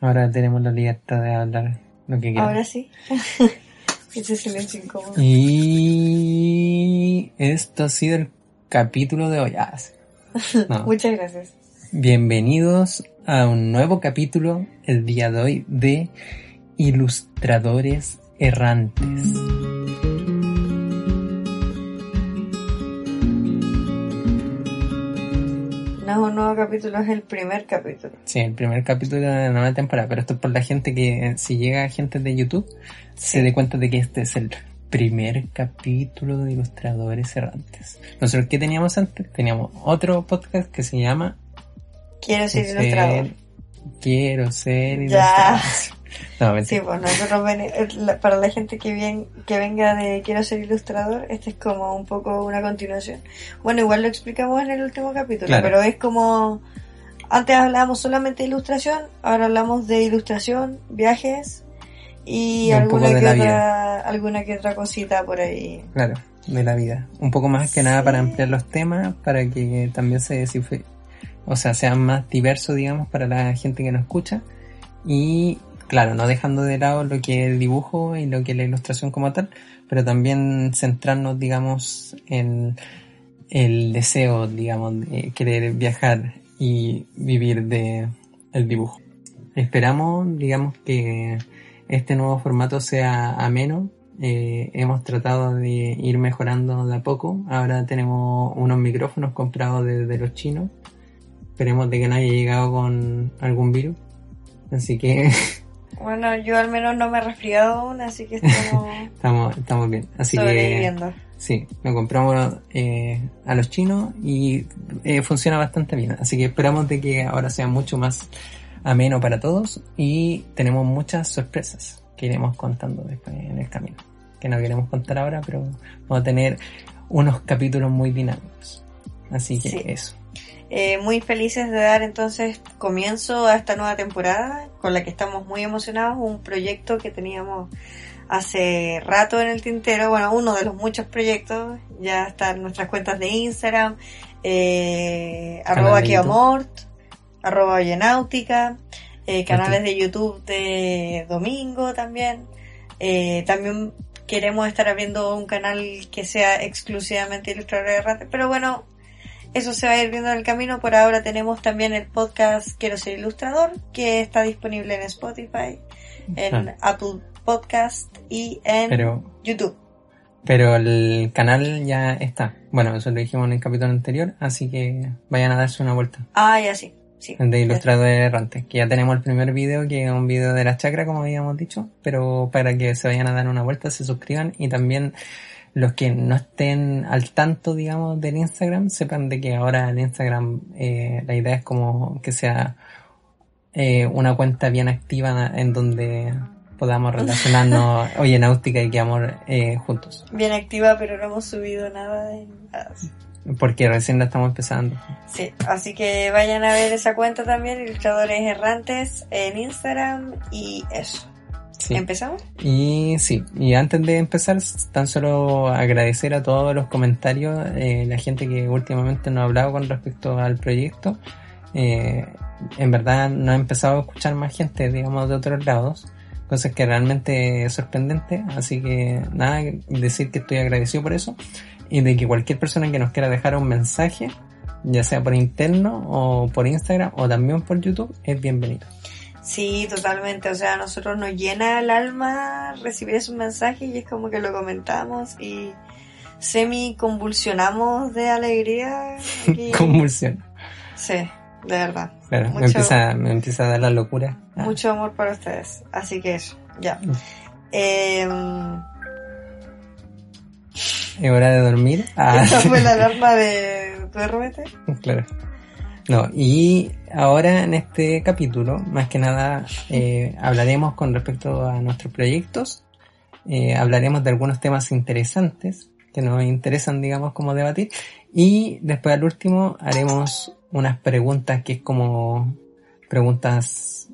Ahora tenemos la libertad de hablar lo que queramos. Ahora sí. Ese silencio incómodo. Y esto ha sido el capítulo de hoy. Ah, sí. No. Muchas gracias. Bienvenidos a un nuevo capítulo el día de hoy de Ilustradores Errantes. Nuevo capítulo, es el primer capítulo. Sí, el primer capítulo de la nueva temporada, pero esto es por la gente que, si llega gente de YouTube, se dé cuenta de que este es el primer capítulo de Ilustradores Errantes. Nosotros, ¿qué teníamos antes? Teníamos otro podcast que se llama Quiero ser ilustrador. Quiero ser Ya. ilustrador. No, mentira. Sí, pues nosotros ven- para la gente que, bien, que venga de quiero ser ilustrador, este es como un poco una continuación. Bueno, igual lo explicamos en el último capítulo, Claro. pero es como antes hablábamos solamente de ilustración, ahora hablamos de ilustración, viajes y Y un alguna que otra alguna que otra cosita por ahí. Claro, de la vida. Un poco más que nada para ampliar los temas, para que también se o sea, sea más diverso, digamos, para la gente que nos escucha. Y claro, no dejando de lado lo que es el dibujo y lo que es la ilustración como tal, pero también centrarnos, digamos, en el deseo, digamos, de querer viajar y vivir de el dibujo. Esperamos, digamos, que este nuevo formato sea ameno. Eh, hemos tratado de ir mejorando de a poco. Ahora tenemos unos micrófonos comprados desde los chinos. Esperemos de que no haya llegado con algún virus. Así que Bueno, yo al menos no me he resfriado aún, así que estamos estamos, estamos bien. Así que sí, lo compramos eh, a los chinos y eh, funciona bastante bien. Así que esperamos de que ahora sea mucho más ameno para todos y tenemos muchas sorpresas que iremos contando después en el camino. Que no queremos contar ahora, pero vamos a tener unos capítulos muy dinámicos. Así que Sí. eso. Eh, muy felices de dar entonces comienzo a esta nueva temporada con la que estamos muy emocionados, un proyecto que teníamos hace rato en el tintero, bueno, uno de los muchos proyectos, ya están nuestras cuentas de Instagram, eh, arroba Kiamort, arroba Oyenáutica, eh, canales de YouTube de Domingo también, eh, también queremos estar abriendo un canal que sea exclusivamente ilustrador de rate, pero bueno, eso se va a ir viendo en el camino. Por ahora tenemos también el podcast Quiero ser ilustrador, que está disponible en Spotify, en Ah. Apple Podcast y en Pero YouTube. Pero el canal ya está. Bueno, eso lo dijimos en el capítulo anterior, así que vayan a darse una vuelta. Ah, ya sí. sí. De Ilustradores Errantes, que ya tenemos el primer video, que es un video de la chacra, como habíamos dicho, pero para que se vayan a dar una vuelta, se suscriban y también los que no estén al tanto, digamos, del Instagram, sepan de que ahora el Instagram, eh, la idea es como que sea eh, una cuenta bien activa en donde podamos relacionarnos, oye, náutica y que amor eh, juntos. Bien activa, pero no hemos subido nada en nada. Porque recién la estamos empezando. Sí, así que vayan a ver esa cuenta también, Ilustradores Errantes, en Instagram y eso. Sí. ¿Empezamos? Y sí, y antes de empezar, tan solo agradecer a todos los comentarios, eh, la gente que últimamente nos ha hablado con respecto al proyecto. Eh, en verdad no ha empezado a escuchar más gente, digamos, de otros lados, cosas que realmente es sorprendente. Así que nada, decir que estoy agradecido por eso y de que cualquier persona que nos quiera dejar un mensaje, ya sea por interno o por Instagram o también por YouTube, es bienvenido. Sí, totalmente. O sea, a nosotros nos llena el alma recibir esos mensajes y es como que lo comentamos y semi convulsionamos de alegría. Convulsión. Sí, de verdad. Claro, me, empieza, me empieza a dar la locura. Ah, Mucho amor para ustedes. Así que eso, ya. Mm. Em, Es hora de dormir. Ah, esa fue la alarma de duérmete. claro. No, y ahora en este capítulo, más que nada, eh, hablaremos con respecto a nuestros proyectos. Eh, hablaremos de algunos temas interesantes que nos interesan, digamos, como debatir. Y después al último haremos unas preguntas que es como preguntas,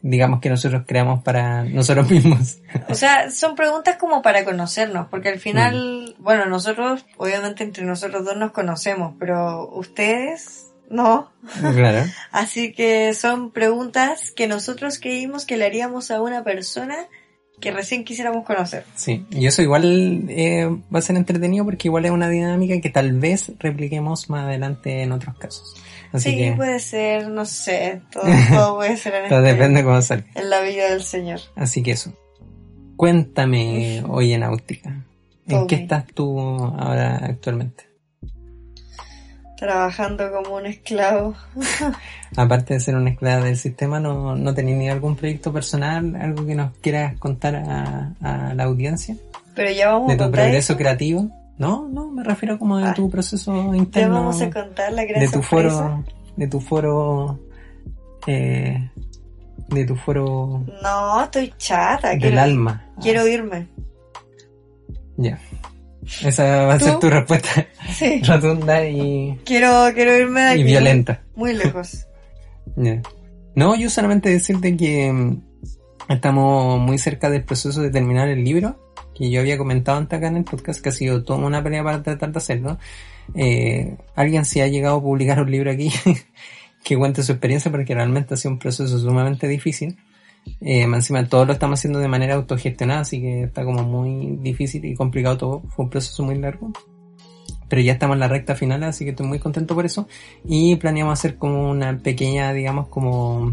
digamos, que nosotros creamos para nosotros mismos. O sea, son preguntas como para conocernos, porque al final, Mm. bueno, nosotros, obviamente entre nosotros dos nos conocemos, pero ustedes No. Claro. Así que son preguntas que nosotros creímos que le haríamos a una persona que recién quisiéramos conocer. Sí, y eso igual eh, va a ser entretenido porque igual es una dinámica que tal vez repliquemos más adelante en otros casos. Así sí, que puede ser, no sé, todo, todo puede ser en, todo este- depende cómo salga. en la vida del Señor. Así que eso. Cuéntame, oye, Náutica. ¿En qué estás tú ahora actualmente? Trabajando como un esclavo. Aparte de ser una esclava del sistema, ¿no, no tenés ni algún proyecto personal, algo que nos quieras contar a, a la audiencia? Pero ya vamos ¿De a tu contar progreso eso. creativo? No, no, me refiero como de Ah. tu proceso Ya interno. vamos a contar la gran de tu sorpresa. foro, de tu foro, eh, de tu foro No, estoy chata. del quiero, alma. quiero irme. Ya. Esa va a ser tu respuesta Sí. rotunda y, Quiero, quiero irme de aquí. y violenta. Muy lejos. No, yo solamente decirte que mm, estamos muy cerca del proceso de terminar el libro, que yo había comentado antes acá en el podcast, que ha sido toda una pelea para tratar de hacerlo. Eh, alguien si ha llegado a publicar un libro aquí que cuente su experiencia, porque realmente ha sido un proceso sumamente difícil. Eh, encima todo lo estamos haciendo de manera autogestionada, así que está como muy difícil y complicado todo. Fue un proceso muy largo. Pero ya estamos en la recta final, así que estoy muy contento por eso. Y planeamos hacer como una pequeña, digamos, como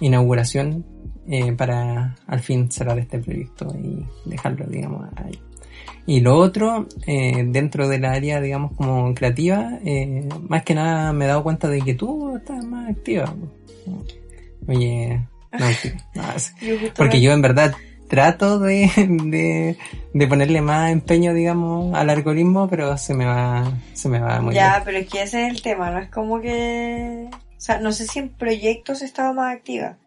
inauguración eh, para al fin cerrar este proyecto y dejarlo, digamos, ahí. Y lo otro, eh, dentro del área, digamos, como creativa, eh, más que nada me he dado cuenta de que tú estás más activa. Oye, no, no, Yo porque yo en verdad trato de, de, de ponerle más empeño, digamos, al algoritmo, pero se me va, se me va muy Ya, bien. pero es que ese es el tema, no es como que... O sea, no sé si en proyectos he estado más activa.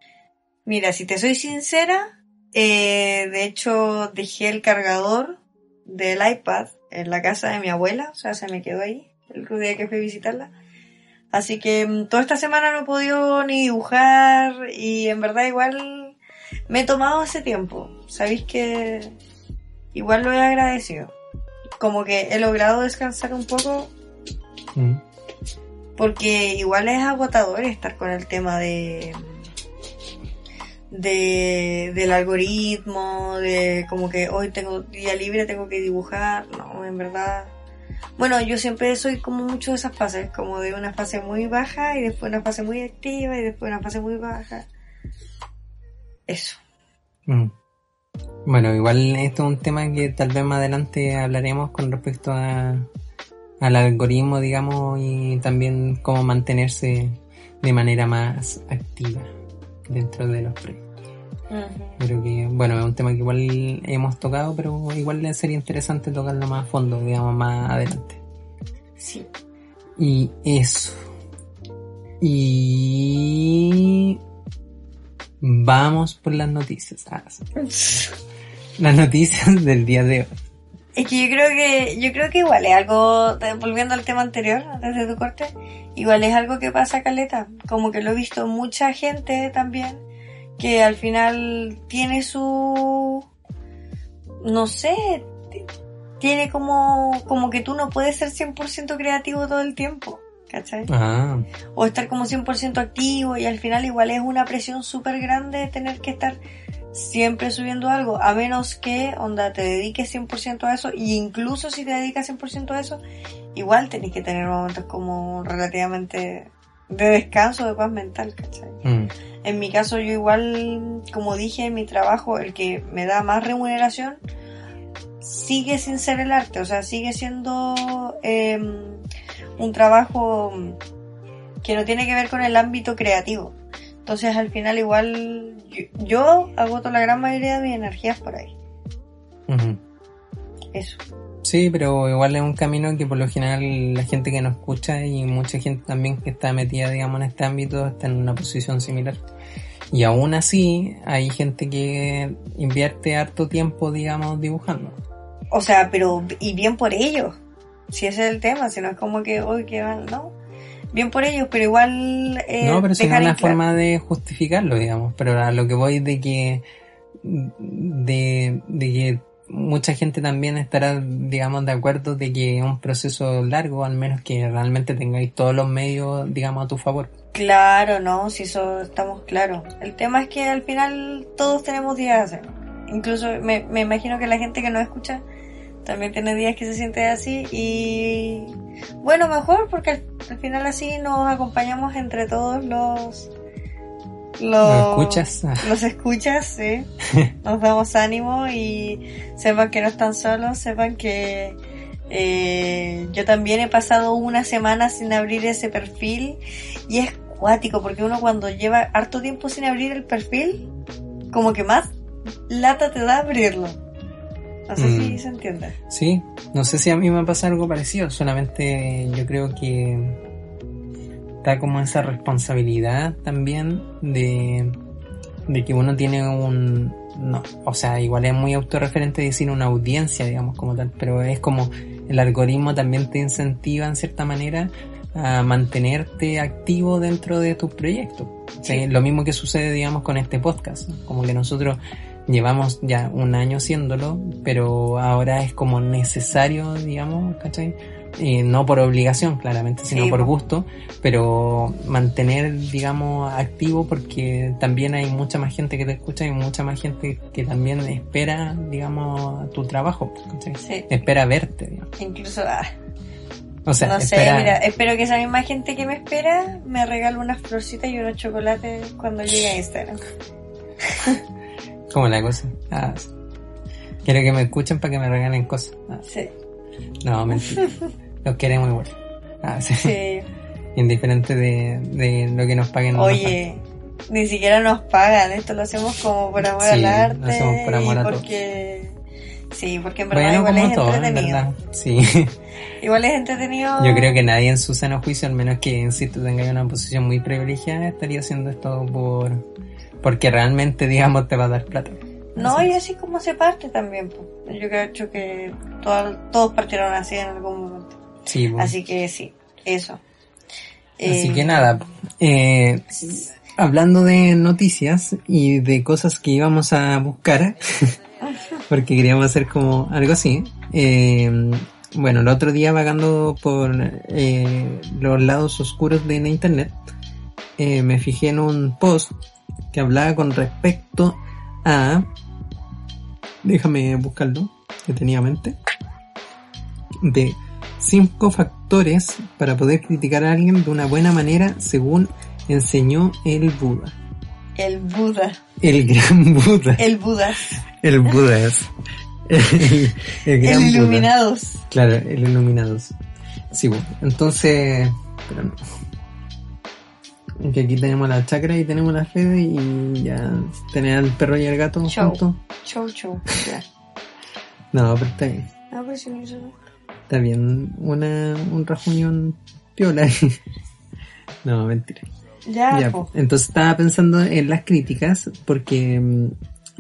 Mira, si te soy sincera, eh, de hecho dejé el cargador del iPad en la casa de mi abuela, o sea, se me quedó ahí el día que fui a visitarla. Así que mm, toda esta semana no he podido ni dibujar y en verdad igual me he tomado ese tiempo. Sabéis que igual lo he agradecido. Como que he logrado descansar un poco Mm. porque igual es agotador estar con el tema de, de del algoritmo, de como que hoy tengo día libre, tengo que dibujar. No, en verdad. Bueno, yo siempre soy como mucho de esas fases, como de una fase muy baja y después una fase muy activa y después una fase muy baja. Eso. Mm. Bueno, igual esto es un tema que tal vez más adelante hablaremos con respecto a, al algoritmo, digamos, y también cómo mantenerse de manera más activa dentro de los proyectos. Creo que, bueno, es un tema que igual hemos tocado, pero igual sería interesante tocarlo más a fondo, digamos, más adelante. Sí. Y eso. Y vamos por las noticias. Ah, sí. Las noticias del día de hoy. Es que yo creo que, yo creo que igual es algo, volviendo al tema anterior, antes de tu corte, igual es algo que pasa caleta. Como que lo he visto mucha gente también, que al final tiene su, no sé, tiene como, como que tú no puedes ser 100% creativo todo el tiempo, ¿cachai? Ah, o estar como 100% activo y al final igual es una presión súper grande tener que estar siempre subiendo algo, a menos que, onda, te dediques 100% a eso, y incluso si te dedicas 100% a eso, igual tenés que tener momentos como relativamente de descanso, de paz mental, ¿cachai? mm, En mi caso yo igual, como dije, mi trabajo, el que me da más remuneración, sigue sin ser el arte, o sea, sigue siendo eh, un trabajo que no tiene que ver con el ámbito creativo. Entonces al final igual yo, yo agoto la gran mayoría de mis energías por ahí. Eso. Sí, pero igual es un camino que por lo general la gente que nos escucha y mucha gente también que está metida, digamos, en este ámbito está en una posición similar. Y aún así hay gente que invierte harto tiempo, digamos, dibujando. O sea, pero y bien por ellos. Si ese es el tema, si no es como que hoy que van, no. Bien por ellos, pero igual eh, no, pero es una claro- forma de justificarlo, digamos. Pero a lo que voy de que, de, de que mucha gente también estará, digamos, de acuerdo de que es un proceso largo, al menos que realmente tengáis todos los medios, digamos, a tu favor. Claro, no, si eso estamos claros. El tema es que al final todos tenemos días hacer. Incluso me, me imagino que la gente que nos escucha también tiene días que se siente así y bueno, mejor porque al, al final así nos acompañamos entre todos los ¿Los escuchas? Los escuchas, sí. Nos damos ánimo y sepan que no están solos, sepan que eh, yo también he pasado una semana sin abrir ese perfil y es cuático porque uno cuando lleva harto tiempo sin abrir el perfil, como que más lata te da abrirlo. No sé si Mm. se entiende. Sí, no sé si a mí me pasa algo parecido, solamente yo creo que está como esa responsabilidad también de, de que uno tiene un... No, o sea, igual es muy autorreferente decir una audiencia, digamos, como tal, pero es como el algoritmo también te incentiva en cierta manera a mantenerte activo dentro de tus proyectos. Sí. Lo mismo que sucede, digamos, con este podcast, como que nosotros llevamos ya un año haciéndolo, pero ahora es como necesario, digamos, ¿cachai? Eh, no por obligación, claramente, sino Sí, por po. gusto, pero mantener, digamos, activo porque también hay mucha más gente que te escucha y mucha más gente que también espera, digamos, tu trabajo, ¿cachai? Sí. Espera verte, digamos. Incluso, ah, O sea, no sé, mira, espero que esa misma gente que me espera me regale unas florcitas y unos chocolates cuando llegue a Instagram. ¿Cómo la cosa? Ah, sí. Quiero que me escuchen para que me regalen cosas. Ah, Sí, no, mentira. Los queremos igual. Ah, sí. sí. Indiferente de, de lo que nos paguen. nos Oye, ni siquiera nos pagan, esto lo hacemos como por amor Sí, al lo arte hacemos por amor y a todos. Sí, porque en verdad Bueno, igual es todo, en entretenido. Sí. Igual es entretenido. Yo creo que nadie en su sano juicio, al menos que insisto tenga una posición muy privilegiada, estaría haciendo esto por porque realmente, digamos, te va a dar plata. No, Así y así como se parte también. po. Yo creo que todo- todos partieron así en algún momento. Sí, pues. Así que sí, eso. Así Eh, que nada, eh, hablando de noticias y de cosas que íbamos a buscar, porque queríamos hacer como algo así, eh, bueno, el otro día vagando por eh, los lados oscuros de la internet, eh, me fijé en un post que hablaba con respecto a... Déjame buscarlo, que tenía en mente. De cinco factores para poder criticar a alguien de una buena manera según enseñó el Buda. El Buda. El gran Buda. El Buda. El Buda es. El, el gran El Buda. Iluminados. Claro, el Iluminados. Sí, bueno. Entonces, pero no. Que aquí tenemos la chacra y tenemos la Fede y ya tener al perro y al gato Chau. juntos. Chau, chau. Ya. No, pero está bien. Ah, pero si no Está bien. Una, un rajuñón piola. no, mentira. Ya, Ya, entonces estaba pensando en las críticas porque mm,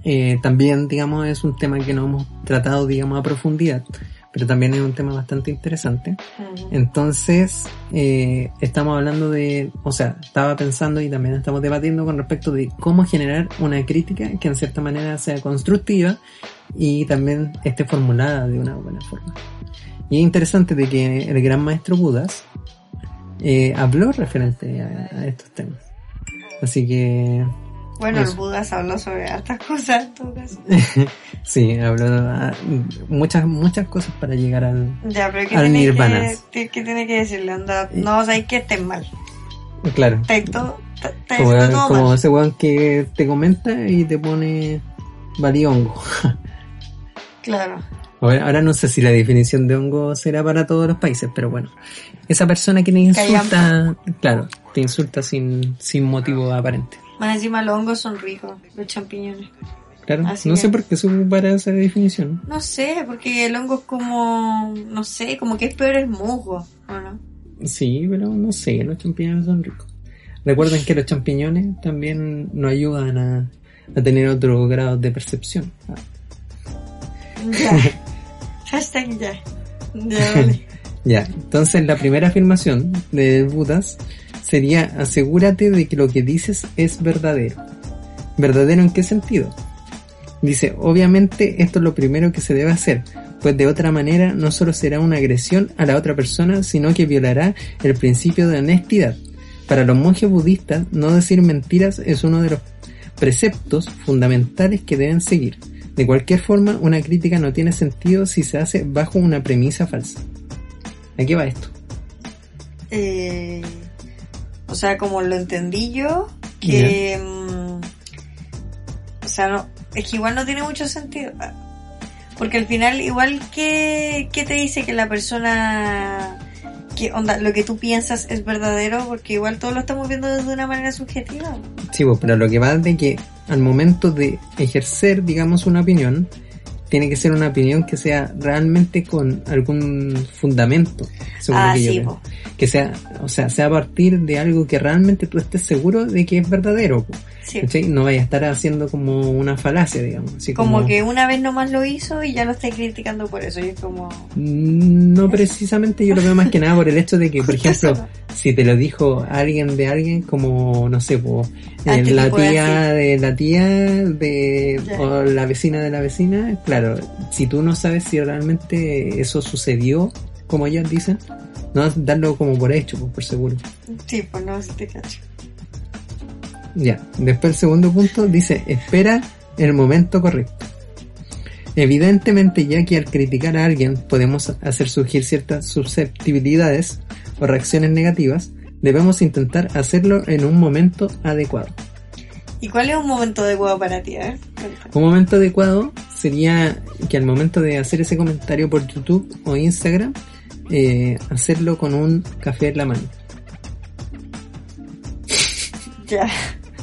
eh, también, digamos, es un tema que no hemos tratado, digamos, a profundidad, pero también es un tema bastante interesante. Entonces, eh, estamos hablando de, o sea, estaba pensando y también estamos debatiendo con respecto de cómo generar una crítica que en cierta manera sea constructiva y también esté formulada de una buena forma. Y es interesante de que el gran maestro Budas eh, habló referente a, a estos temas. Así que, Bueno, el Eso. Buda se habló sobre hartas cosas en todo caso. sí, habló a- muchas, muchas cosas para llegar al, Ya, pero ¿qué Al tiene, Nirvana. que, ¿qué tiene que decirle? Anda, no, o sea, que estés mal. claro. Está Como, todo como mal. ese weón que te comenta y te pone valiongo. Claro. Ahora, ahora no sé si la definición de hongo será para todos los países, pero bueno. Esa persona que te insulta, claro, te insulta sin, sin motivo aparente. Más encima los hongos son ricos, los champiñones. Claro, Así no es. sé por qué para esa definición. No sé, porque el hongo es como, no sé, como que es peor el musgo, ¿o no? Sí, pero no sé, los champiñones son ricos. Recuerden que los champiñones también nos ayudan a, a tener otro grado de percepción. Ya. Hashtag ya. Ya, vale. Ya, entonces la primera afirmación de Budas sería asegúrate de que lo que dices es verdadero. ¿Verdadero en qué sentido? Dice, obviamente esto es lo primero que se debe hacer, pues de otra manera no solo será una agresión a la otra persona, sino que violará el principio de honestidad. Para los monjes budistas, no decir mentiras es uno de los preceptos fundamentales que deben seguir. De cualquier forma, una crítica no tiene sentido si se hace bajo una premisa falsa. ¿A qué va esto? Eh, o sea, como lo entendí yo, que... mm, o sea, no, es que igual no tiene mucho sentido. Porque al final, igual que, que te dice que la persona... Que onda, lo que tú piensas es verdadero, porque igual todos lo estamos viendo desde una manera subjetiva. Sí, pues, pero lo que va es de que al momento de ejercer, digamos, una opinión, tiene que ser una opinión que sea realmente con algún fundamento, según Ah, lo que sí. Que sea, o sea, sea a partir de algo que realmente tú estés seguro de que es verdadero. Sí. No vaya a estar haciendo como una falacia, digamos. Así como, Como que una vez nomás lo hizo y ya lo está criticando por eso. Y es como... Mm, No precisamente, yo lo veo más que nada por el hecho de que, por ejemplo, eso. si te lo dijo alguien de alguien, como, no sé, eh, ¿qué la tía de la tía de, o la vecina de la vecina, claro, si tú no sabes si realmente eso sucedió, como ellos dicen, no darlo como por hecho, pues, por seguro. Sí, pues no, si te cacho. Ya, después el segundo punto dice, espera el momento correcto. Evidentemente, ya que al criticar a alguien podemos hacer surgir ciertas susceptibilidades o reacciones negativas, debemos intentar hacerlo en un momento adecuado. ¿Y cuál es un momento adecuado para ti? eh? Un momento adecuado sería que al momento de hacer ese comentario por YouTube o Instagram, eh, hacerlo con un café en la mano. Ya.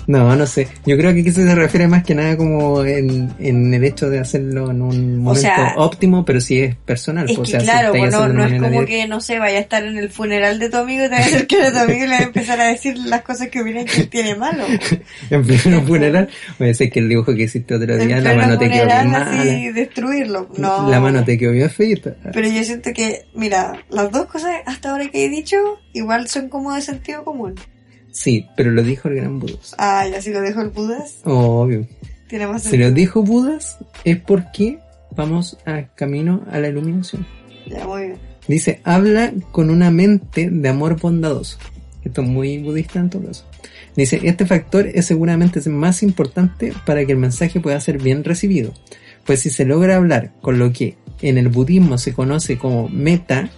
No, no sé. Yo creo que aquí se refiere más que nada como en, en el hecho de hacerlo en un momento sea, óptimo, pero si es personal. Es pues, que o sea, si claro, estáis pues no, es como que, no sé, vaya a estar en el funeral de tu amigo y te va a acercar a tu amigo y le va a empezar a decir las cosas que hubieran que tiene malo. En pleno funeral, puede ser que el dibujo que hiciste otro En día, la mano te quedó bien mala. destruirlo. No. La mano te quedó bien feita. Pero yo siento que, mira, las dos cosas hasta ahora que he dicho, igual son como de sentido común. Sí, pero lo dijo el gran Budas. Ah, ya si lo dejo el Budas, Obvio. tiene más Si lo dijo Budas, es porque vamos a camino a la iluminación. Ya, muy bien. Dice, habla con una mente de amor bondadoso. Esto es muy budista en todo caso. Dice, este factor es seguramente el más importante para que el mensaje pueda ser bien recibido. Pues si se logra hablar con lo que en el budismo se conoce como meta,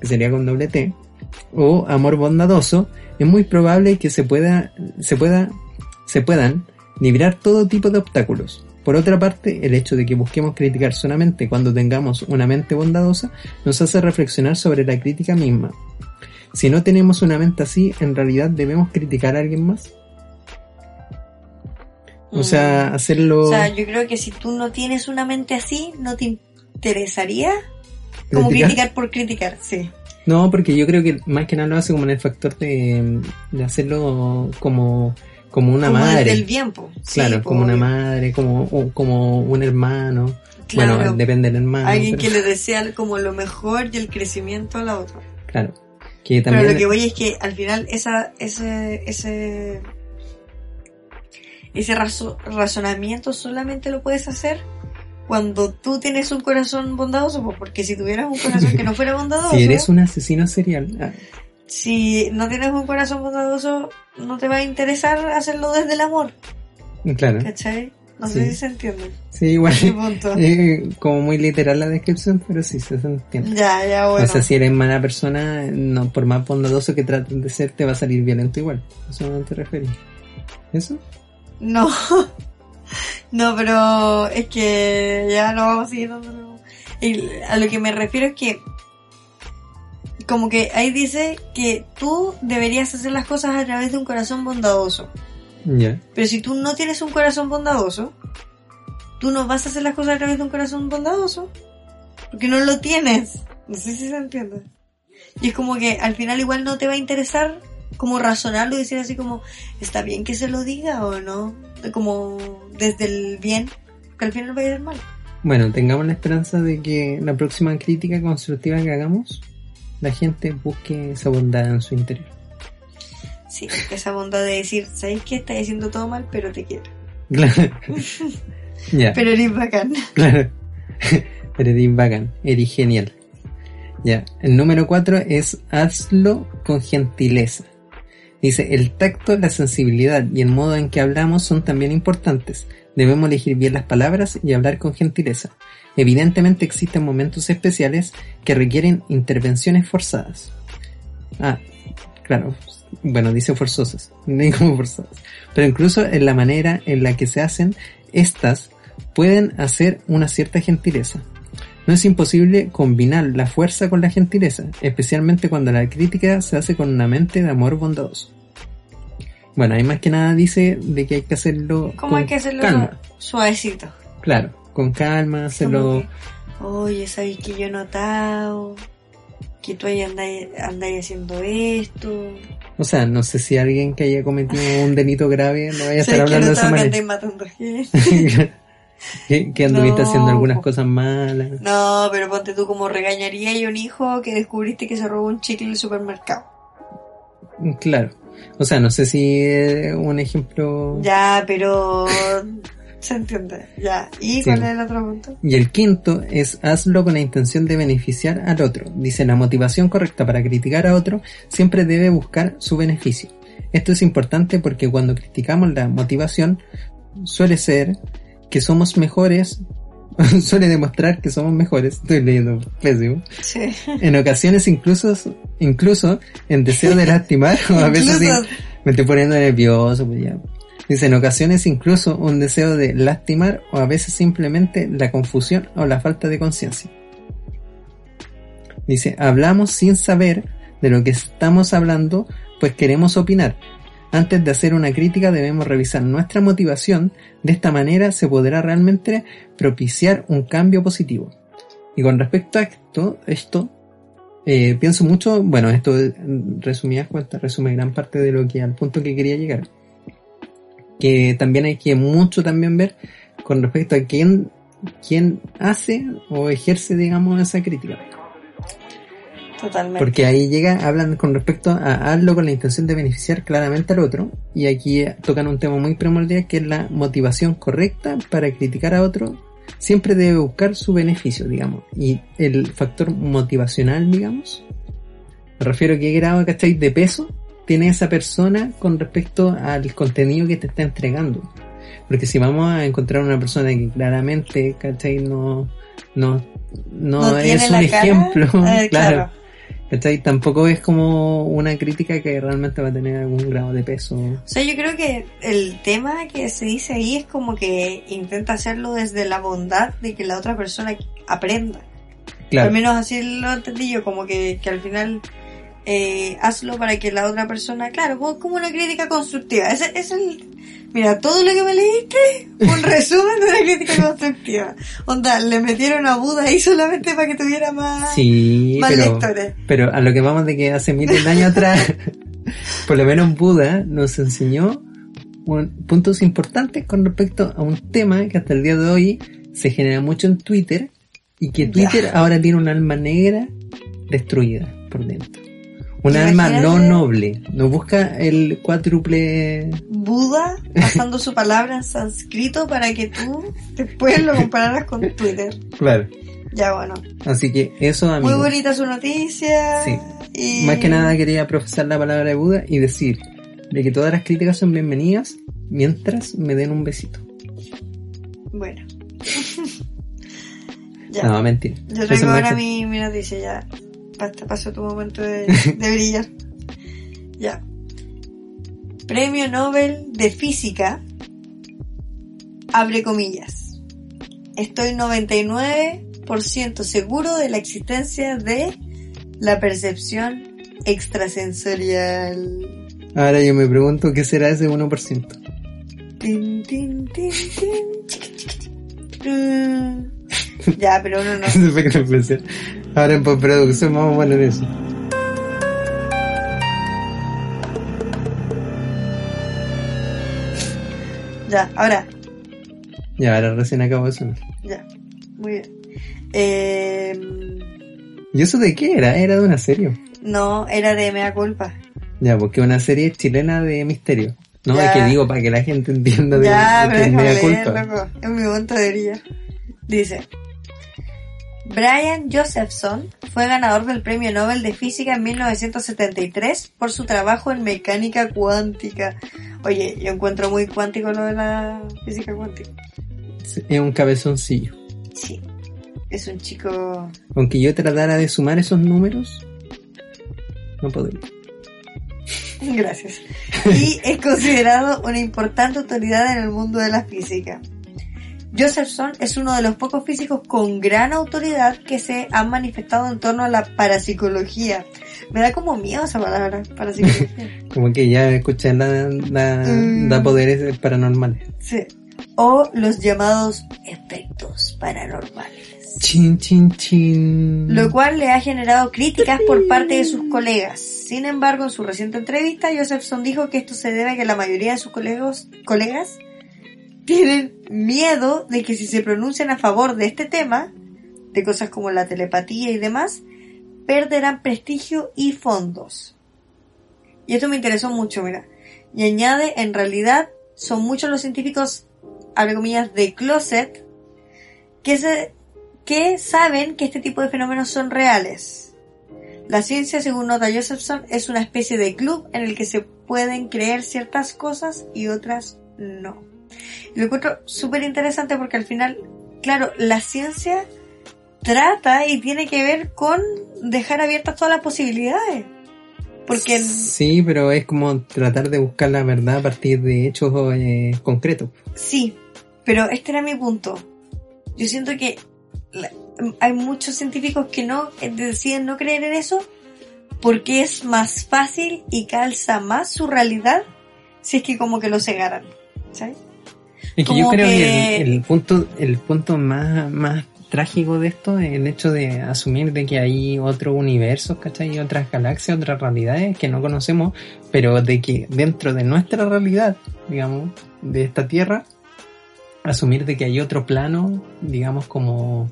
que sería con doble T, o amor bondadoso, es muy probable que se pueda, se pueda, se puedan librar todo tipo de obstáculos. Por otra parte, el hecho de que busquemos criticar solamente cuando tengamos una mente bondadosa nos hace reflexionar sobre la crítica misma. Si no tenemos una mente así, en realidad debemos criticar a alguien más. O sea, hacerlo... O sea, yo creo que si tú no tienes una mente así, no te interesaría como ¿Criticar? criticar por criticar, sí. No, porque yo creo que más que nada lo hace como en el factor de, de hacerlo como, como una como madre. desde el bien, po. Sí, Claro, como una madre, como, o- como un hermano. Claro, bueno, depende del hermano. Alguien pero- que le desea como lo mejor y el crecimiento a la otra. Claro. Que Pero también... lo que voy es que al final esa, ese, ese, ese razo- razonamiento solamente lo puedes hacer cuando tú tienes un corazón bondadoso, pues, porque si tuvieras un corazón que no fuera bondadoso, Si eres un asesino serial. ah, si no tienes un corazón bondadoso, no te va a interesar hacerlo desde el amor, claro. ¿cachai? No Sí. sé si se entiende. Sí, igual. Eh, como muy literal la descripción, pero sí se entiende. Ya, ya, bueno. O sea, si eres mala persona, no, por más bondadoso que traten de ser, te va a salir violento igual. Eso no te referís. ¿Eso? No. No, pero es que ya no vamos a seguir dándolo. Y a lo que me refiero es que como que ahí dice que tú deberías hacer las cosas a través de un corazón bondadoso. Ya. Pero si tú no tienes un corazón bondadoso, tú no vas a hacer las cosas a través de un corazón bondadoso. Porque no lo tienes. No sé si se entiende. Y es como que al final igual no te va a interesar como razonarlo y decir así como, ¿está bien que se lo diga o no? Como desde el bien, que al final va a ir mal. Bueno, tengamos la esperanza de que la próxima crítica constructiva que hagamos, la gente busque esa bondad en su interior. Sí, esa bondad de decir, ¿sabes qué? Estás haciendo todo mal, pero te quiero. Claro. Ya. Pero eres bacán. Claro. Pero eres bacán, eres genial. Ya. El número cuatro es hazlo con gentileza. Dice, el tacto, la sensibilidad y el modo en que hablamos son también importantes. Debemos elegir bien las palabras y hablar con gentileza. Evidentemente existen momentos especiales que requieren intervenciones forzadas. Ah, claro. Bueno, dice forzosas, no como forzadas. Pero incluso en la manera en la que se hacen, estas pueden hacer una cierta gentileza. No es imposible combinar la fuerza con la gentileza, especialmente cuando la crítica se hace con una mente de amor bondadoso. Bueno, ahí más que nada dice de que hay que hacerlo ¿Cómo con hay que hacerlo calma. suavecito? Claro, con calma, hacerlo... Que, Oye, ¿sabes que yo he notado? Que tú ahí andáis haciendo esto. O sea, no sé si alguien que haya cometido un delito grave no vaya a estar ¿Sabes que he hablando de esa manera. matando gente? que, que anduviste No, haciendo algunas cosas malas. No, pero ponte tú como regañaría a un hijo que descubriste que se robó un chicle en el supermercado. Claro. O sea, no sé si es un ejemplo... Ya, pero se entiende. Ya. ¿Y Sí. cuál es el otro punto? Y el quinto es hazlo con la intención de beneficiar al otro. Dice, la motivación correcta para criticar a otro siempre debe buscar su beneficio. Esto es importante porque cuando criticamos la motivación suele ser que somos mejores, suele demostrar que somos mejores, estoy leyendo pésimo, Sí. en ocasiones incluso, incluso en deseo de lastimar o a veces sí, me estoy poniendo nervioso, pues ya. Dice, en ocasiones incluso un deseo de lastimar o a veces simplemente la confusión o la falta de conciencia. Dice, hablamos sin saber de lo que estamos hablando, pues queremos opinar. Antes de hacer una crítica debemos revisar nuestra motivación, de esta manera se podrá realmente propiciar un cambio positivo. Y con respecto a esto, esto eh, pienso mucho, bueno, esto en resumidas cuentas resume gran parte de lo que al punto que quería llegar. Que también hay que mucho también ver con respecto a quién, quién hace o ejerce, digamos, esa crítica. Totalmente. Porque ahí llega, hablan con respecto a hazlo con la intención de beneficiar claramente al otro. Y aquí tocan un tema muy primordial que es la motivación correcta para criticar a otro. Siempre debe buscar su beneficio, digamos. Y el factor motivacional, digamos. Me refiero a qué grado, ¿cachai? De peso tiene esa persona con respecto al contenido que te está entregando. Porque si vamos a encontrar una persona que claramente, ¿cachai? No, no, no, ¿No tiene es un ejemplo, Eh, claro. claro. ¿Cachai? Tampoco es como una crítica que realmente va a tener algún grado de peso. O sea, yo creo que el tema que se dice ahí es como que intenta hacerlo desde la bondad de que la otra persona aprenda. Claro, Al menos así lo entendí yo, como que, que al final eh, hazlo para que la otra persona, claro, como- una crítica constructiva. Ese ese es el, mira, todo lo que me leíste, un resumen de una crítica constructiva. Onda, le metieron a Buda ahí solamente para que tuviera más, sí, más pero, lectores. pero a lo que vamos de que hace miles de años atrás, por lo menos Buda nos enseñó un- puntos importantes con respecto a un tema que hasta el día de hoy se genera mucho en Twitter y que Twitter ahora tiene un alma negra destruida por dentro. Un alma no noble, no busca el cuádruple Buda pasando su palabra en sánscrito para que tú después lo compararas con Twitter. Claro. Ya bueno. Así que eso, Muy amigos. bonita su noticia. Sí. Y... Más que nada quería profesar la palabra de Buda y decir de que todas las críticas son bienvenidas mientras me den un besito. Bueno. ya. No, mentira. Yo traigo ahora mi, mi noticia ya. Basta, pasó tu momento de, de brillar. Ya. Premio Nobel de Física. Abre comillas. Estoy 99% seguro de la existencia de la percepción extrasensorial. Ahora yo me pregunto qué será ese 1%. Tin, tin, tin, tin. Mm. Ya, pero uno no. Ahora en postproducción vamos a poner eso. Ya, ahora, Ya, ahora recién acabo de sonar. Ya, muy bien. Eh, ¿Y eso de qué era? Era de una serie. no, era de mea culpa. Ya, porque una serie chilena de misterio. No, es que digo para que la gente entienda de, ya, que es media culpa. Loco. Es mi montadería. Dice. Brian Josephson fue ganador del Premio Nobel de Física en 1973 por su trabajo en mecánica cuántica. Oye, yo encuentro muy cuántico lo de la física cuántica. Es un cabezoncillo. Sí, es un chico... Aunque yo tratara de sumar esos números, no podría. Gracias. Y es considerado una importante autoridad en el mundo de la física. Josephson es uno de los pocos físicos con gran autoridad que se han manifestado en torno a la parapsicología. Me da como miedo esa palabra, parapsicología. como que ya escuché la, mm. da poderes paranormales. Sí. O los llamados efectos paranormales. Chin, chin, chin. Lo cual le ha generado críticas por parte de sus colegas. Sin embargo, en su reciente entrevista, Josephson dijo que esto se debe a que la mayoría de sus colegas, colegas tienen miedo de que si se pronuncian a favor de este tema, de cosas como la telepatía y demás, perderán prestigio y fondos. Y esto me interesó mucho, mira. Y añade, en realidad, son muchos los científicos, abre comillas, de closet, que, se, que saben que este tipo de fenómenos son reales. La ciencia, según nota Josephson, es una especie de club en el que se pueden creer ciertas cosas y otras no. Lo encuentro súper interesante porque al final, claro, la ciencia trata y tiene que ver con dejar abiertas todas las posibilidades. Porque... Sí, pero es como tratar de buscar la verdad a partir de hechos eh, concretos. Sí, pero este era mi punto. Yo siento que hay muchos científicos que no eh, deciden no creer en eso porque es más fácil y calza más su realidad si es que como que lo cegaran. ¿Sabes? Es que yo creo que, el, punto, el punto más, más trágico de esto es el hecho de asumir de que hay otros universos, ¿cachai? Y otras galaxias, otras realidades que no conocemos, pero de que dentro de nuestra realidad, digamos, de esta Tierra, asumir de que hay otro plano, digamos, como,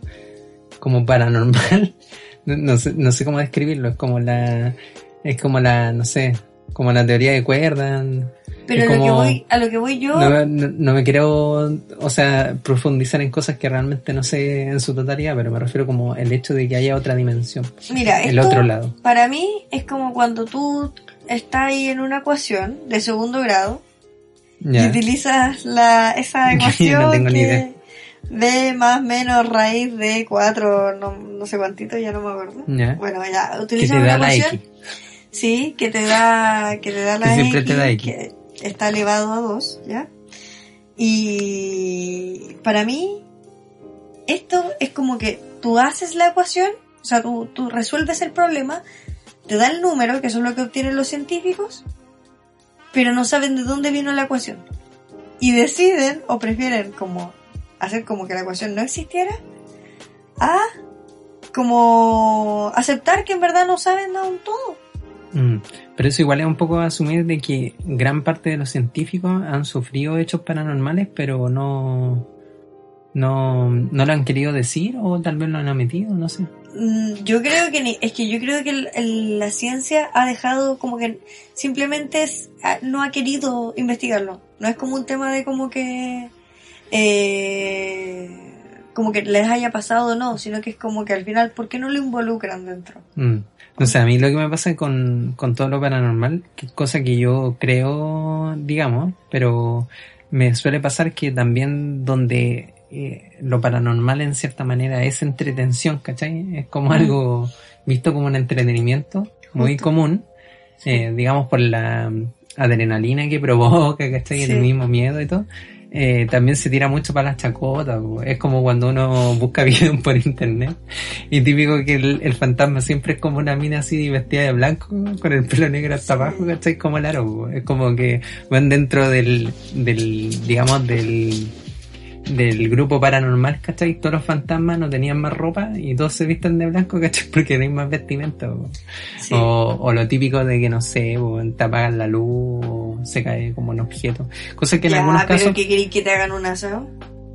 como paranormal. No, sé, no sé cómo describirlo, es como la, es como la, no sé, como la teoría de cuerdas, pero lo que voy, a lo que voy yo... No, me quiero, o sea, profundizar en cosas que realmente no sé en su totalidad, pero me refiero como el hecho de que haya otra dimensión. Mira, el otro lado. Para mí es como cuando tú estás ahí en una ecuación de segundo grado y utilizas la, esa ecuación que de más menos raíz de 4, no, no sé cuántito, ya no me acuerdo. Bueno, ya, utilizas una ecuación... Sí, que te da, que te da la siempre te da X está elevado a 2, ¿ya? Y para mí, esto es como que tú haces la ecuación, o sea, tú, tú resuelves el problema, te da el número, que eso es lo que obtienen los científicos, pero no saben de dónde vino la ecuación. Y deciden, o prefieren como hacer como que la ecuación no existiera, a como aceptar que en verdad no saben aún todo. Mm. Pero eso igual es un poco asumir de que gran parte de los científicos han sufrido hechos paranormales, pero no, no, no lo han querido decir o tal vez lo han omitido, no sé. Mm, yo creo que es que yo creo que la ciencia ha dejado como que simplemente no ha querido investigarlo. No es como un tema de como que eh, como que les haya pasado o no, sino que es como que al final, ¿por qué no lo involucran dentro? Mm. O sea, a mí lo que me pasa con, con todo lo paranormal, que cosa que yo creo, digamos, pero me suele pasar que también donde eh, lo paranormal en cierta manera es entretención, ¿cachai? Es como mm. algo visto como un entretenimiento muy común, eh, digamos por la adrenalina que provoca, ¿cachai? El mismo miedo y todo. Eh, también se tira mucho para las chacotas. Es como cuando uno busca videos por internet y típico que el, fantasma siempre es como una mina así vestida de blanco con el pelo negro hasta abajo, ¿cachai? Como el aro. Es como que van dentro del, del digamos, del del grupo paranormal, ¿cachai? Todos los fantasmas no tenían más ropa y todos se visten de blanco, ¿cachai? Porque no hay más vestimenta. O, lo típico de que, no sé, te apagan la luz o se cae como un objeto. Cosa que en algunos pero casos... ¿qué queréis que te hagan un asado?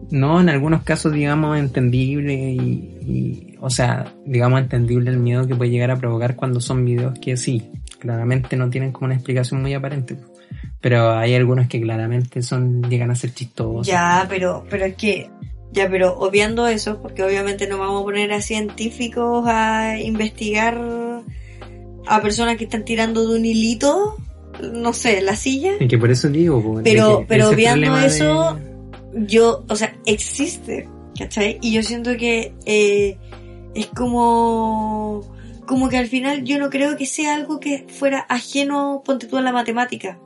No, en algunos casos, digamos, entendible y, o sea, digamos, entendible el miedo que puede llegar a provocar cuando son videos que sí, claramente no tienen como una explicación muy aparente. Pero hay algunos que claramente son llegan a ser chistosos. Ya, pero, pero es que, ya, pero obviando eso, porque obviamente no vamos a poner a científicos a investigar a personas que están tirando de un hilito, no sé, la silla. Y que por eso digo, pues, Pero, que pero de- eso, yo, o sea, existe, ¿cachai? Y yo siento que eh, es como, como que al final yo no creo que sea algo que fuera ajeno, ponte tú a la matemática.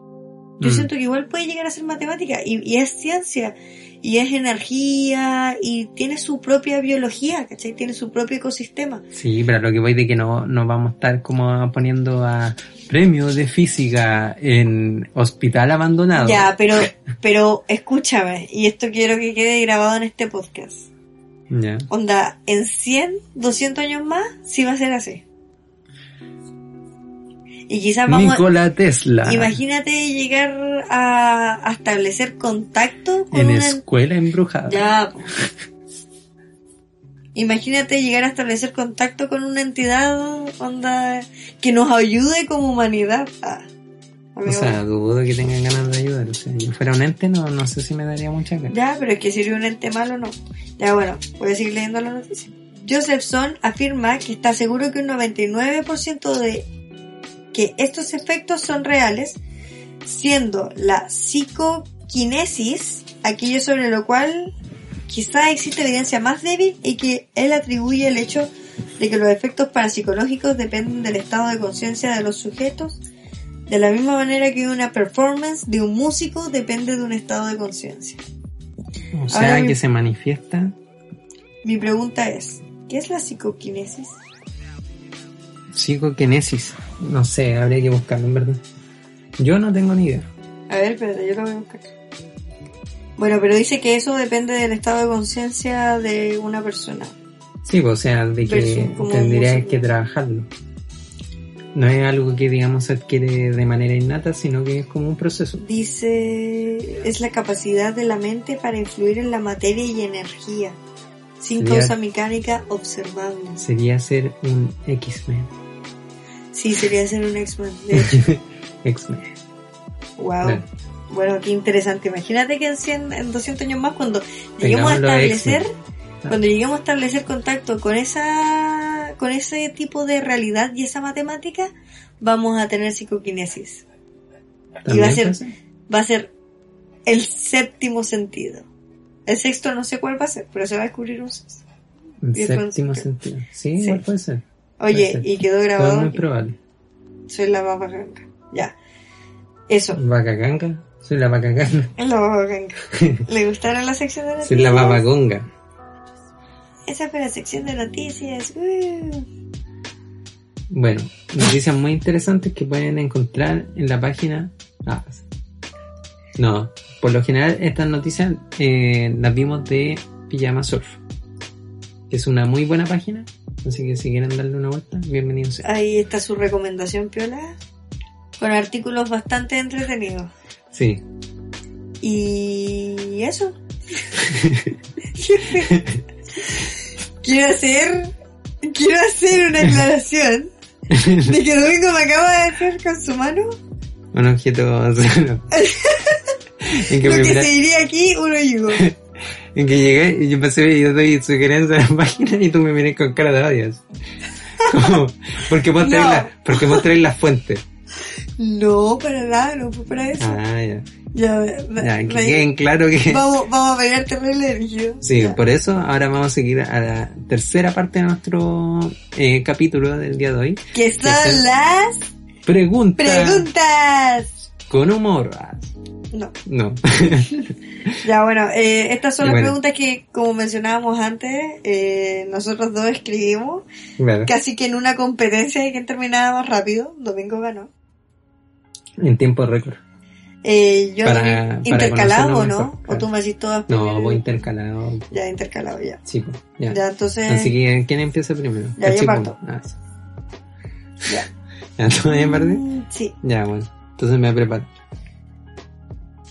Yo Mm. siento que igual puede llegar a ser matemática y, y es ciencia y es energía y tiene su propia biología, ¿cachai? Tiene su propio ecosistema. Sí, pero lo que voy de que no, no vamos a estar como poniendo a premio de física en hospital abandonado. Ya, pero, pero escúchame, y esto quiero que quede grabado en este podcast. Ya. Onda, en 100, 200 años más, sí va a ser así. Y quizás vamos Nikola Tesla. Imagínate llegar a, a establecer contacto con en una... escuela embrujada. Ya. Imagínate llegar a establecer contacto con una entidad onda que nos ayude como humanidad. Ah, O sea, dudo que tengan ganas de ayudar. O sea, yo fuera un ente, no, no sé si me daría mucha ganas. Ya, pero es que sirve un ente malo no. Ya bueno, voy a seguir leyendo la noticia. Josephson afirma que está seguro que un 99% de que estos efectos son reales, siendo la psicoquinesis aquello sobre lo cual quizá existe evidencia más débil y que él atribuye el hecho de que los efectos parapsicológicos dependen del estado de conciencia de los sujetos, de la misma manera que una performance de un músico depende de un estado de conciencia. O sea, Ahora mi- que se manifiesta Mi pregunta es, ¿qué es la psicoquinesis? psicoquinesis. No sé, habría que buscarlo, en verdad. Yo no tengo ni idea. A ver, espérate, yo lo voy a buscar. Bueno, pero dice que eso depende del estado de conciencia de una persona. Sí, pues, o sea, de que tendrías que trabajarlo. No es algo que, digamos, se adquiere de manera innata, sino que es como un proceso. Dice, es la capacidad de la mente para influir en la materia y energía, sin Sería- causa mecánica observable. Sería ser un X-Men. Sí, sería ser un X-Men. De hecho, X-Men. wow. Claro. Bueno, qué interesante. Imagínate que en, 100, en 200 años más, cuando lleguemos a establecer. Cuando lleguemos a establecer contacto con esa, con ese tipo de realidad y esa matemática, vamos a tener psicoquinesis. Y va a ser, pasa. va a ser el séptimo sentido. El sexto no sé cuál va a ser, pero se va a descubrir un sexto. Después- séptimo sentido. Sí, Sí. igual puede ser. Oye, y quedó Todo grabado. muy probable. Soy la baba ganga. Ya. Eso. Vaca ganga. Soy la vaca ganga. La baba ganga. ¿Le gustaron la sección de noticias? Soy la babagonga. Esa fue la sección de noticias. Uh. Bueno, noticias muy interesantes que pueden encontrar en la página. Ah, no, por lo general estas noticias eh, las vimos de Pijama Surf, que es una muy buena página. Así que si quieren darle una vuelta, bienvenidos. Ahí está su recomendación, Piola. Con artículos bastante entretenidos. Sí, Y eso. quiero hacer. Quiero hacer una aclaración de que Domingo me acaba de hacer con su mano un objeto en que lo que se diría aquí un hoyugo. En que llegué y yo empecé y yo doy sugerencias a la página y tú me miras con cara de odios. Como, porque vos traes No. la, porque vos traes la fuente. No, para nada, no fue para eso. Ah, ya. Ya, Ya, que me- queden claro que... vamos, vamos a pegar terrible rígido. Sí, Ya. por eso ahora vamos a seguir a la tercera parte de nuestro eh, capítulo del día de hoy. Que son Tercer- las Pregunta preguntas. con humor. No. No. Ya, bueno, eh, estas son las bueno. preguntas que, como mencionábamos antes, eh, nosotros dos escribimos Claro. casi que en una competencia de quién terminaba más rápido. Domingo ganó. En tiempo récord. Eh, yo Para- para intercalado, conocernos ¿no? mejor, O tú me haces todas No, voy intercalado. Ya, intercalado, ya. Sí, pues, ya. Ya, entonces, Así que, ¿quién empieza primero? Ya, yo chico. parto. Ah, sí. ya. ¿Ya tú partí? Mm, sí. Ya, bueno. Entonces me preparo.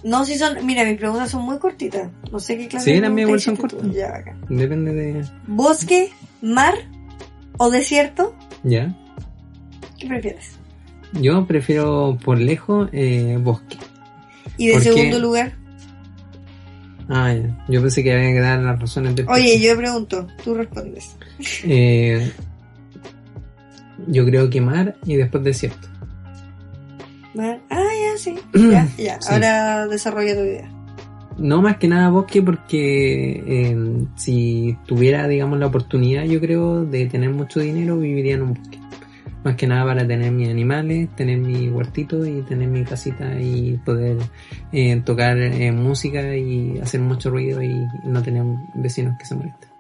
No, si son, mira, mis preguntas son muy cortitas. No sé qué clase Sí, de las mías igual son cortas. Ya, bacán. Depende de... Bosque, mar o desierto, ¿Ya? ¿qué prefieres? Yo prefiero por lejos eh, bosque. ¿Y de Porque- segundo lugar? Ah, ya. Yo pensé que había que dar las razones del Oye, yo pregunto, tú respondes. Eh, yo creo que mar y después desierto. Mar- Ah, ya, sí. Ya, ya. Sí. Ahora desarrolla tu idea. No más que nada bosque porque eh, si tuviera, digamos, la oportunidad, yo creo, de tener mucho dinero, viviría en un bosque. Más que nada para tener mis animales, tener mi huertito y tener mi casita y poder eh, tocar eh, música y hacer mucho ruido y no tener vecinos que se molesten.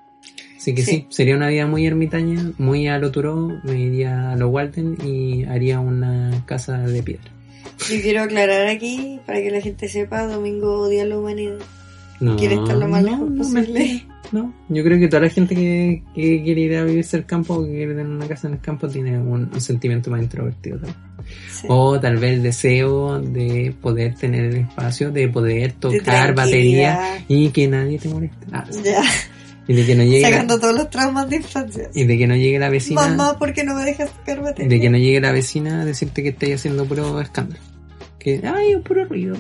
Así que sí. Sí. sería una vida muy ermitaña, muy a lo Turó, me iría a los Walton y haría una casa de piedra. Yo quiero aclarar aquí, para que la gente sepa, Domingo odia a la humanidad. No, Quiere estar lo más no, lejos no, posible. No, yo creo que toda la gente que, que quiere ir a vivirse al campo o que quiere tener una casa en el campo tiene un, un sentimiento más introvertido también. Sí. O tal vez el deseo de poder tener el espacio, de poder De tocar batería tranquilidad. y que nadie te moleste. Ah, Ya, y de que no llegue la, sacando todos los traumas de infancia. y de que no llegue la vecina Mamá, ¿por qué no me dejas tocar batería? de que no llegue la vecina a decirte que estáis haciendo puro escándalo. Que ay, puro ruido.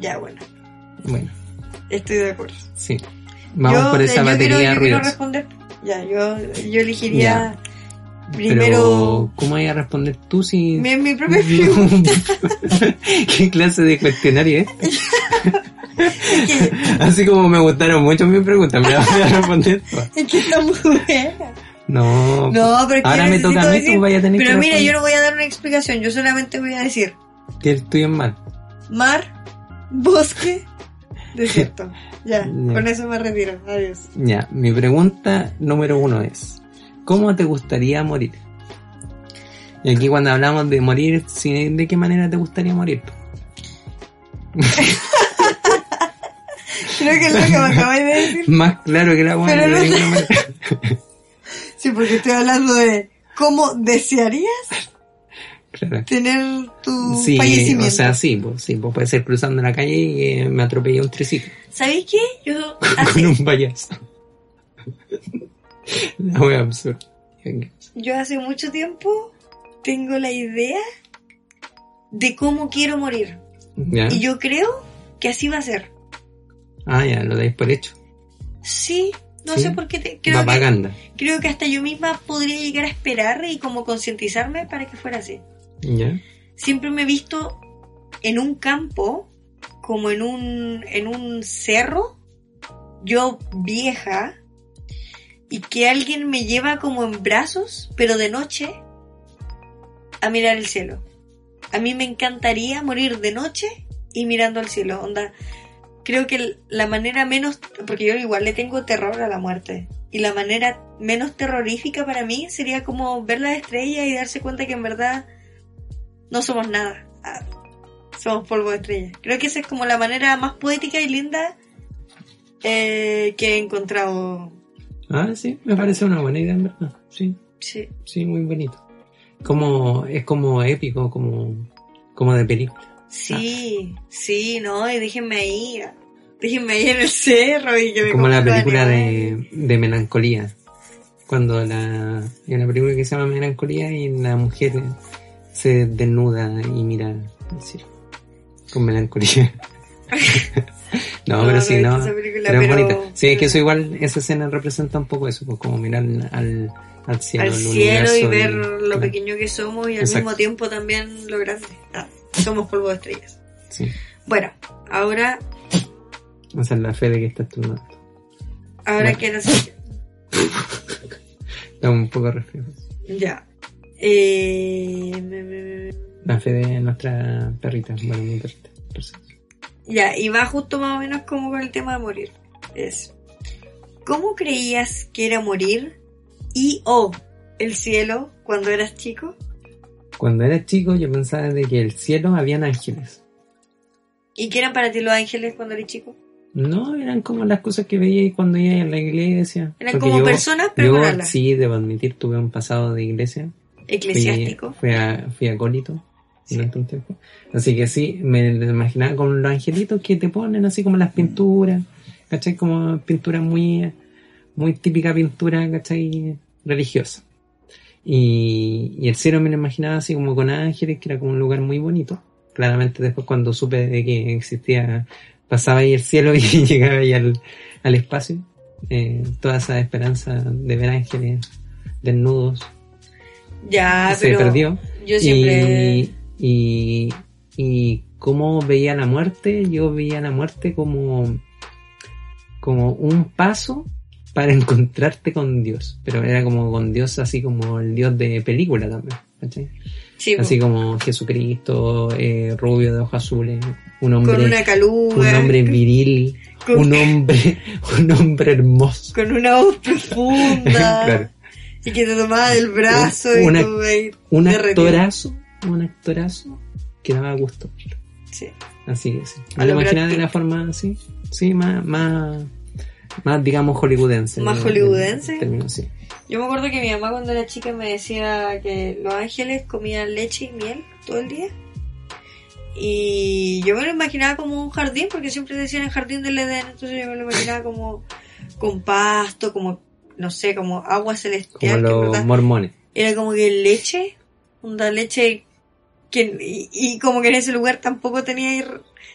Ya, bueno, Bueno, estoy de acuerdo. sí. Vamos Yo- por esa yo batería quiero, yo quiero responder. Ya, yo, yo elegiría primero Pero, ¿cómo voy a responder tú si mi, mi propia pregunta. ¿Qué clase de cuestionario es? Es que, Así como me gustaron mucho mis preguntas, me las voy a responder es que está muy buena. No, No, pero es que ahora me toca a mí, tú vayas a tener Pero que mira, responder. yo no voy a dar una explicación, yo solamente voy a decir Que el tuyo es mar, bosque, desierto. Ya, Ya. con eso me retiro. Adiós. Ya, mi pregunta número uno es, ¿cómo te gustaría morir? Y aquí cuando hablamos de morir, ¿de qué manera te gustaría morir? Creo que es lo que me acabáis de decir. Más claro que la no- manera. Sí, porque estoy hablando de cómo desearías Claro. tener tu Sí, fallecimiento. o sea, sí, pues, sí, pues puede ser cruzando la calle y eh, me atropella un triciclo ¿Sabéis qué? Yo con un payaso. La wea absurda. yo hace mucho tiempo tengo la idea de cómo quiero morir. ¿Ya? Y yo creo que así va a ser. Ah, ya, lo dais por hecho. Sí, no Sí. sé por qué. Te, creo, que, Propaganda. creo que hasta yo misma podría llegar a esperar y como concientizarme para que fuera así. Siempre me he visto en un campo, como en un, en un cerro, yo vieja, y que alguien me lleva como en brazos, pero de noche, a mirar el cielo. A mí me encantaría morir de noche y mirando al cielo. Onda, creo que la manera menos, porque yo igual le tengo terror a la muerte, y la manera menos terrorífica para mí sería como ver las estrellas y darse cuenta que en verdad no somos nada. Ah, somos polvo de estrellas. Creo que esa es como la manera más poética y linda eh, que he encontrado. Ah, sí, me parece una buena idea, en verdad. Sí, Sí. sí, muy bonito. Como, es como épico, como, como de película. Sí, sí, no, y déjenme ahí. Déjenme ahí en el cerro y que me Como la película de, de melancolía. Cuando la, hay una película que se llama Melancolía y la mujer se desnuda y mira al cielo. Con melancolía. no, No, pero sí, no. película, Pero es pero- bonita. Sí, es que eso igual, esa escena representa un poco eso, pues, como mirar al, al cielo, Al cielo y ver y- lo claro. pequeño que somos y al Exacto. mismo tiempo también lo grande. Ah, somos polvo de estrellas. Sí, Bueno, ahora, esa es la fe de que estás tomando. ahora Bueno. quiero hacer. Un poco de. Ya. Eh, La fe de nuestra perrita, bueno, mi perrita. Ya, y va justo más o menos como con el tema de morir. Es, ¿cómo creías que era morir y o el cielo cuando eras chico? Cuando era chico yo pensaba de que el cielo habían ángeles. ¿Y qué eran para ti los ángeles cuando eras chico? No, eran como las cosas que veía cuando iba a la iglesia. Eran Porque como yo- personas, pero yo, sí, debo admitir, tuve un pasado de iglesia. Eclesiástico. fui, a, fui acólito Sí. durante un tiempo. Así que sí, me lo imaginaba con los angelitos que te ponen así como las pinturas, ¿cachai? Como pintura muy, muy típica pintura, ¿cachai? Religiosa. Y, y el cielo me lo imaginaba así como con ángeles, que era como un lugar muy bonito. claramente después cuando supe de que existía, pasaba ahí el cielo y llegaba ahí al, al espacio, eh, toda esa esperanza de ver ángeles desnudos Ya, se pero perdió. yo siempre... Y, y, y cómo veía la muerte, yo veía la muerte como, como un paso para encontrarte con Dios. Pero era como con Dios así como el Dios de película también. ¿cachai? sí, Así como Jesucristo, eh, rubio de ojos azules, un hombre, con una caluga, un hombre viril, con- un hombre, un hombre hermoso. con una voz profunda, Claro. Y que te tomaba del brazo Una- y tú ahí Un actorazo, un actorazo que daba gusto. Sí. Así que sí. Me lo imaginaba de la forma así. Sí, más, más, más digamos hollywoodense. ¿Más En- hollywoodense? sí. Yo me acuerdo que mi mamá cuando era chica me decía que los ángeles comían leche y miel todo el día. Y yo me lo imaginaba como un jardín, porque siempre decían el jardín del Edén, entonces yo me lo imaginaba como con pasto, como, no sé, como agua Como celestial. que en los verdad mormones. era como que leche, una leche que, y, y como que en ese lugar tampoco tenía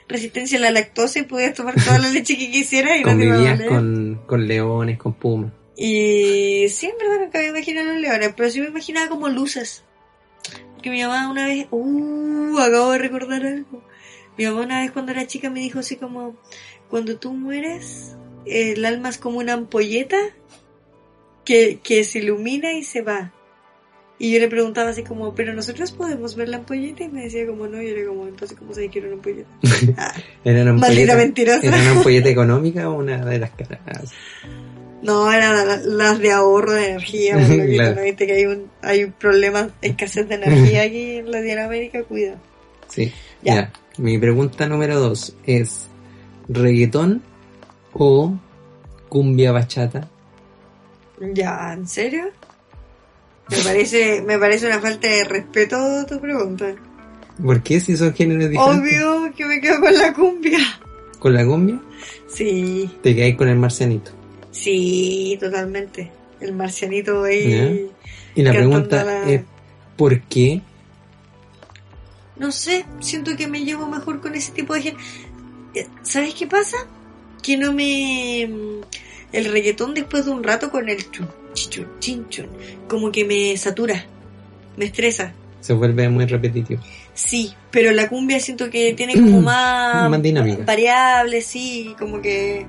resistencia a la lactosa y podías tomar toda la leche que quisieras y no te iba a con, con leones, con pumas. Y sí, en verdad nunca me imaginado los leones, pero sí me imaginaba como luces. Porque mi mamá una vez, uh, acabo de recordar algo. Mi mamá una vez cuando era chica me dijo así como, cuando tú mueres, el alma es como una ampolleta que, que se ilumina y se va. Y yo le preguntaba así como, pero nosotros podemos ver la ampolleta y me decía como no, y yo era como, entonces ¿cómo se quiere una ampolleta? Ah, ¿Era una maldita ampolleta, mentirosa. ¿Era una ampolleta económica o una de las caras? No, eran la- las de ahorro de energía, Claro. ¿no? viste que hay un hay un problema, escasez de energía aquí en Latinoamérica, cuida. Sí. Ya. Ya. Mi pregunta número dos es: ¿reggaetón o cumbia bachata? Ya, ¿en serio? Me parece, me parece una falta de respeto tu pregunta. ¿Por qué si son géneros diferentes? Obvio que me quedo con la cumbia. ¿Con la cumbia? Sí, Te quedáis con el marcianito. sí, totalmente. El marcianito ahí. Y la pregunta la- es: ¿por qué? No sé, siento que me llevo mejor con ese tipo de gente. Eh, ¿Sabes qué pasa? Que no me... El reggaetón después de un rato con el chun, chichun, chinchun, como que me satura, me estresa. Se vuelve muy repetitivo. Sí, pero la cumbia siento que tiene como más... Más dinámica. Variables, sí, como que...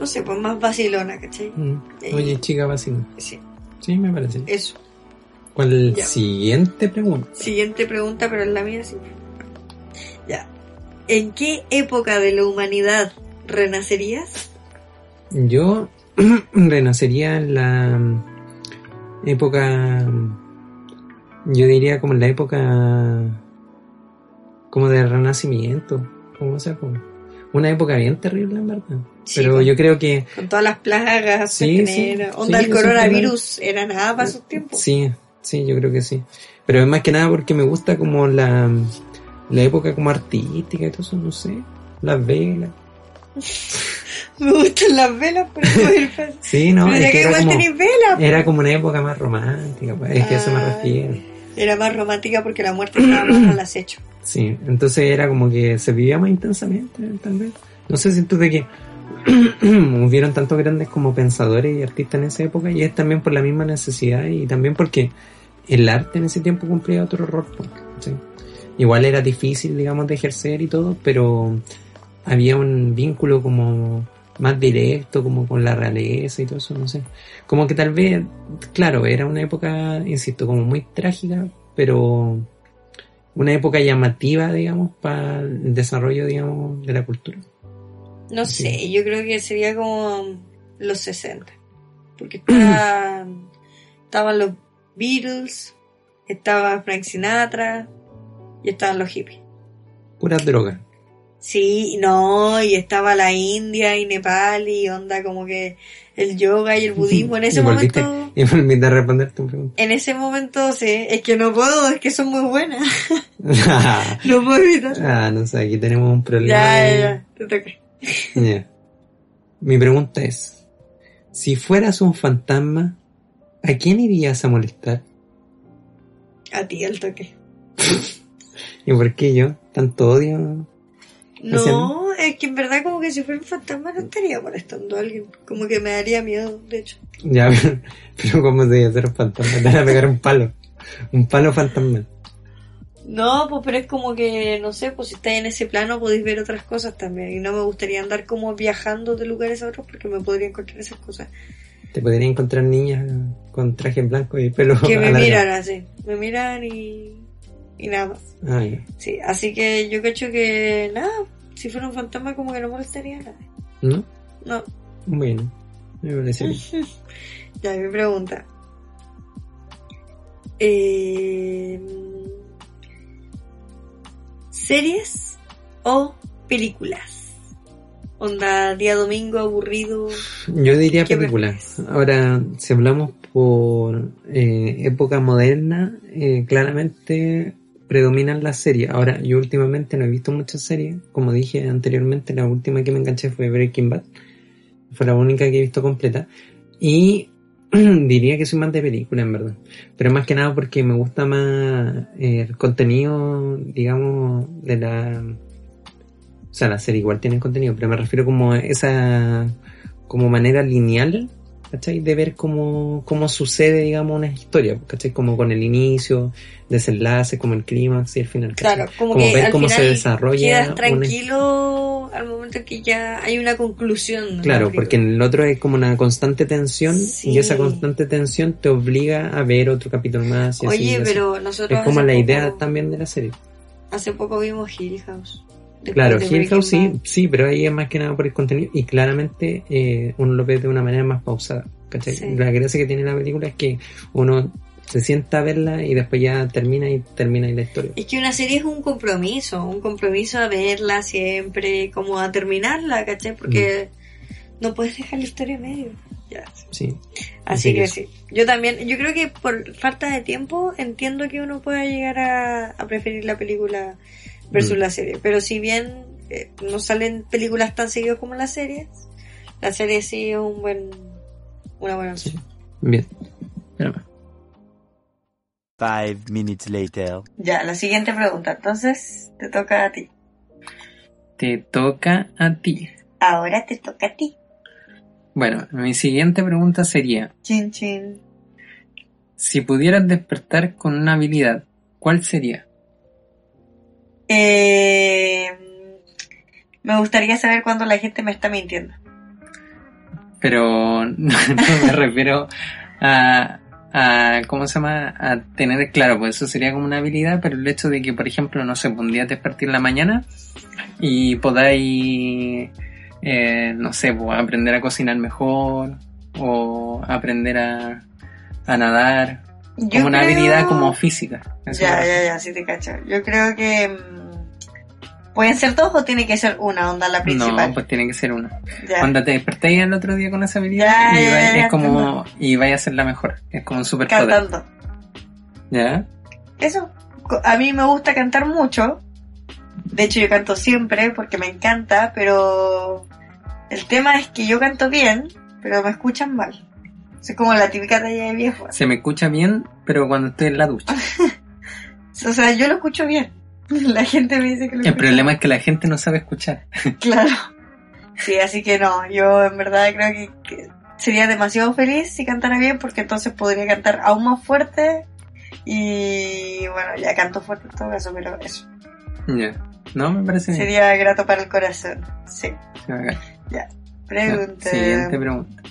No sé, pues más vacilona, ¿cachai? Mm. Eh. Oye, chica, vacío. Sí, Sí, me parece. eso. ¿Cuál Ya. siguiente pregunta? Siguiente pregunta, pero en la mía sí. Ya. ¿En qué época de la humanidad renacerías? Yo renacería en la época, yo diría como en la época como de renacimiento, como sea, como una época bien terrible en verdad. Sí, Pero yo creo que Con todas las plagas, Sí, que sí, onda el coronavirus, era nada para sus tiempos. sí, sí, yo creo que sí. Pero es más que nada porque me gusta como la, la época como artística y todo eso, no sé, las velas. Me gustan las velas, pero el Sí, no, es que era igual como, velas. pues. era como una época más romántica, pues, es que eso me refiero. Era más romántica porque la muerte estaba más al acecho. Sí, entonces era como que se vivía más intensamente, tal vez. No sé si tú de que hubieron tantos grandes como pensadores y artistas en esa época y es también por la misma necesidad y también porque el arte en ese tiempo cumplía otro rol. pues, ¿sí? Igual era difícil, digamos, de ejercer y todo, pero había un vínculo como más directo, como con la realeza y todo eso, no sé. Como que tal vez, claro, era una época, insisto, como muy trágica, pero una época llamativa, digamos, para el desarrollo, digamos, de la cultura. No Sí. sé, yo creo que sería como los 60. Porque estaba- estaban los Beatles, estaba Frank Sinatra y estaban los hippies. Puras drogas. Sí, no, y estaba la India y Nepal y onda como que el yoga y el budismo en ese Y volviste- momento. Y volviste a responder tu pregunta. En ese momento sí, es que no puedo, es que son muy buenas. no puedo evitar. ah, no sé, aquí tenemos un problema. Ya, de- ya, ya, te toca. Ya. Mi pregunta es, si fueras un fantasma, ¿a quién irías a molestar? A ti el toque. ¿Y por qué yo? ¿Tanto odio? No, es que en verdad como que si fuera un fantasma no estaría molestando a alguien. Como que me daría miedo, de hecho. Ya, pero, ¿cómo te hacer un fantasma? Te van a pegar un palo. Un palo fantasma. No, pues pero es como que, no sé, pues si estáis en ese plano podéis ver otras cosas también. Y no me gustaría andar como viajando de lugares a otros porque me podría encontrar esas cosas. Te podría encontrar niñas con traje en blanco y pelo Que me miran así. Me miran y... Y nada más. Ah, sí, así que yo cacho que nada, si fuera un fantasma como que no molestaría a nadie. ¿No? No. Bueno, me parece ya, mi pregunta. Eh, ¿Series o películas? Onda, día domingo, aburrido. Yo diría películas. Ahora, si hablamos por eh, época moderna, eh, claramente predominan las series. Ahora, yo últimamente no he visto muchas series. Como dije anteriormente, la última que me enganché fue Breaking Bad. Fue la única que he visto completa. Y diría que soy más de película, en verdad. Pero más que nada porque me gusta más eh, el contenido, digamos, de la... O sea, la serie igual tiene contenido, pero me refiero como a esa como manera lineal ¿cachai? De ver cómo, cómo sucede, digamos, una historia, ¿cachai? Como con el inicio, desenlace, como el clímax y el final, Claro, como, que ver cómo se desarrolla. Quedas tranquilo al momento que ya hay una conclusión. Claro, porque en el otro es como una constante tensión y esa constante tensión te obliga a ver otro capítulo más. Y Oye, pero nosotros. Es como la idea también de la serie. Hace poco vimos Hill House. Claro, Hill House sí, sí, pero ahí es más que nada por el contenido y claramente eh, uno lo ve de una manera más pausada. ¿cachai? La gracia que tiene la película es que uno se sienta a verla y después ya termina y termina la historia. Es que una serie es un compromiso, un compromiso a verla siempre, como a terminarla, ¿cachai? Porque mm. no puedes dejar la historia en medio. Ya. Sí. Así, que, sí. Yo también, yo creo que por falta de tiempo entiendo que uno pueda llegar a preferir la película versus mm. la serie. Pero si bien eh, no salen películas tan seguidas como las series, la serie sí es un buen, una buena opción. Bien. Five minutes later. Ya, la siguiente pregunta. Entonces, te toca a ti. Te toca a ti. Ahora te toca a ti. Bueno, mi siguiente pregunta sería... Chin chin. Si pudieras despertar con una habilidad, ¿cuál sería? Eh, me gustaría saber cuándo la gente me está mintiendo. Pero no, me refiero a, ¿cómo se llama? A tener claro, pues eso sería como una habilidad, pero el hecho de que, por ejemplo, no sé, un día despertar en la mañana y podáis, eh, no sé, pues aprender a cocinar mejor o aprender a nadar, como una habilidad como física. ya, ya, ya, sí te cacho. Yo creo que mm, pueden ser dos o tiene que ser una onda la principal. No, pues tiene que ser una. Cuando te despertáis el otro día con esa habilidad y es como y vaya a ser la mejor. Es como un super Cantando. ¿Ya? Eso. A mí me gusta cantar mucho. De hecho yo canto siempre porque me encanta, pero el tema es que yo canto bien, pero me escuchan mal. Es como la típica talla de viejo. Se me escucha bien, pero cuando estoy en la ducha. o sea, yo lo escucho bien. La gente me dice que lo El problema es que la gente no sabe escuchar. claro. Sí, así que no, yo en verdad creo que, sería demasiado feliz si cantara bien porque entonces podría cantar aún más fuerte y bueno, ya canto fuerte en todo caso, pero eso. Ya. No, me parece Sería grato para el corazón. Sí. ya. Pregunta. siguiente pregunta.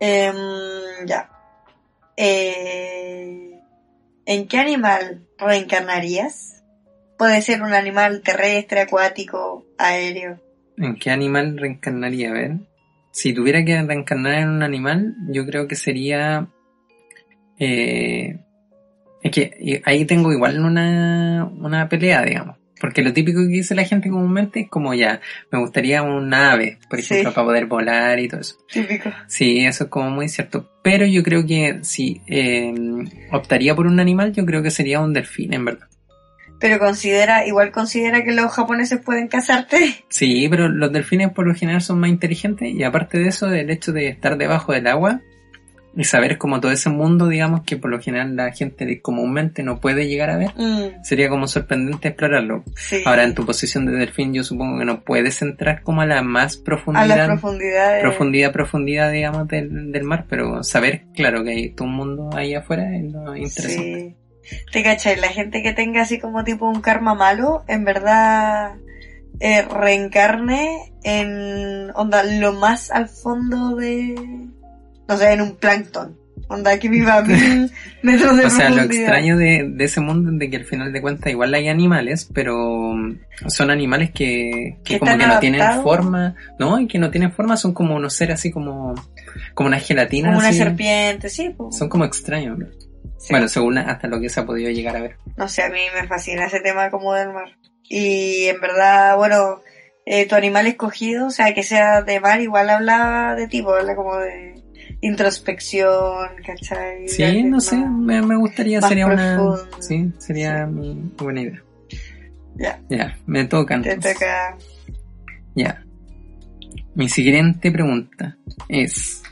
Eh, ya. Eh, ¿En qué animal reencarnarías? Puede ser un animal terrestre, acuático, aéreo. ¿En qué animal reencarnaría? A ver. Si tuviera que reencarnar en un animal, yo creo que sería... Eh, es que ahí tengo igual una, una pelea, digamos. Porque lo típico que dice la gente comúnmente es como ya, me gustaría un ave, por ejemplo, para poder volar y todo eso. Típico. Sí, eso es como muy cierto. Pero yo creo que si eh, optaría por un animal, yo creo que sería un delfín, en verdad. Pero considera, igual considera que los japoneses pueden casarte. Sí, pero los delfines por lo general son más inteligentes y aparte de eso, el hecho de estar debajo del agua, y saber como todo ese mundo, digamos, que por lo general la gente comúnmente no puede llegar a ver, Mm, sería como sorprendente explorarlo. sí. Ahora, en tu posición de delfín, yo supongo que no puedes entrar como a la más a profundidad, profundidad, profundidad, digamos, del, del mar, pero saber, claro, que hay todo un mundo ahí afuera es lo interesante. Sí. Te cachai, la gente que tenga así como tipo un karma malo, en verdad eh, reencarne en onda lo más al fondo de no sé, en un plancton. Onda que viva a mil metros de O sea, lo extraño de, de ese mundo es de que al final de cuentas igual hay animales, pero mm, son animales que, que Que como que no tienen forma, ¿no? Y que no tienen forma, son como unos seres así como, como una gelatina. Como una serpiente, sí. pues. Son como extraños. ¿no? Sí. Bueno, según hasta lo que se ha podido llegar a ver. No sé, a mí me fascina ese tema como del mar. Y en verdad, bueno, eh, tu animal escogido, o sea, que sea de mar, igual habla de tipo, habla como de introspección, ¿cachai? Sí, no sé, me, me gustaría, sería una... Sí, sería mi buena idea. Ya, Ya, me toca te toca. Ya. Mi siguiente pregunta es,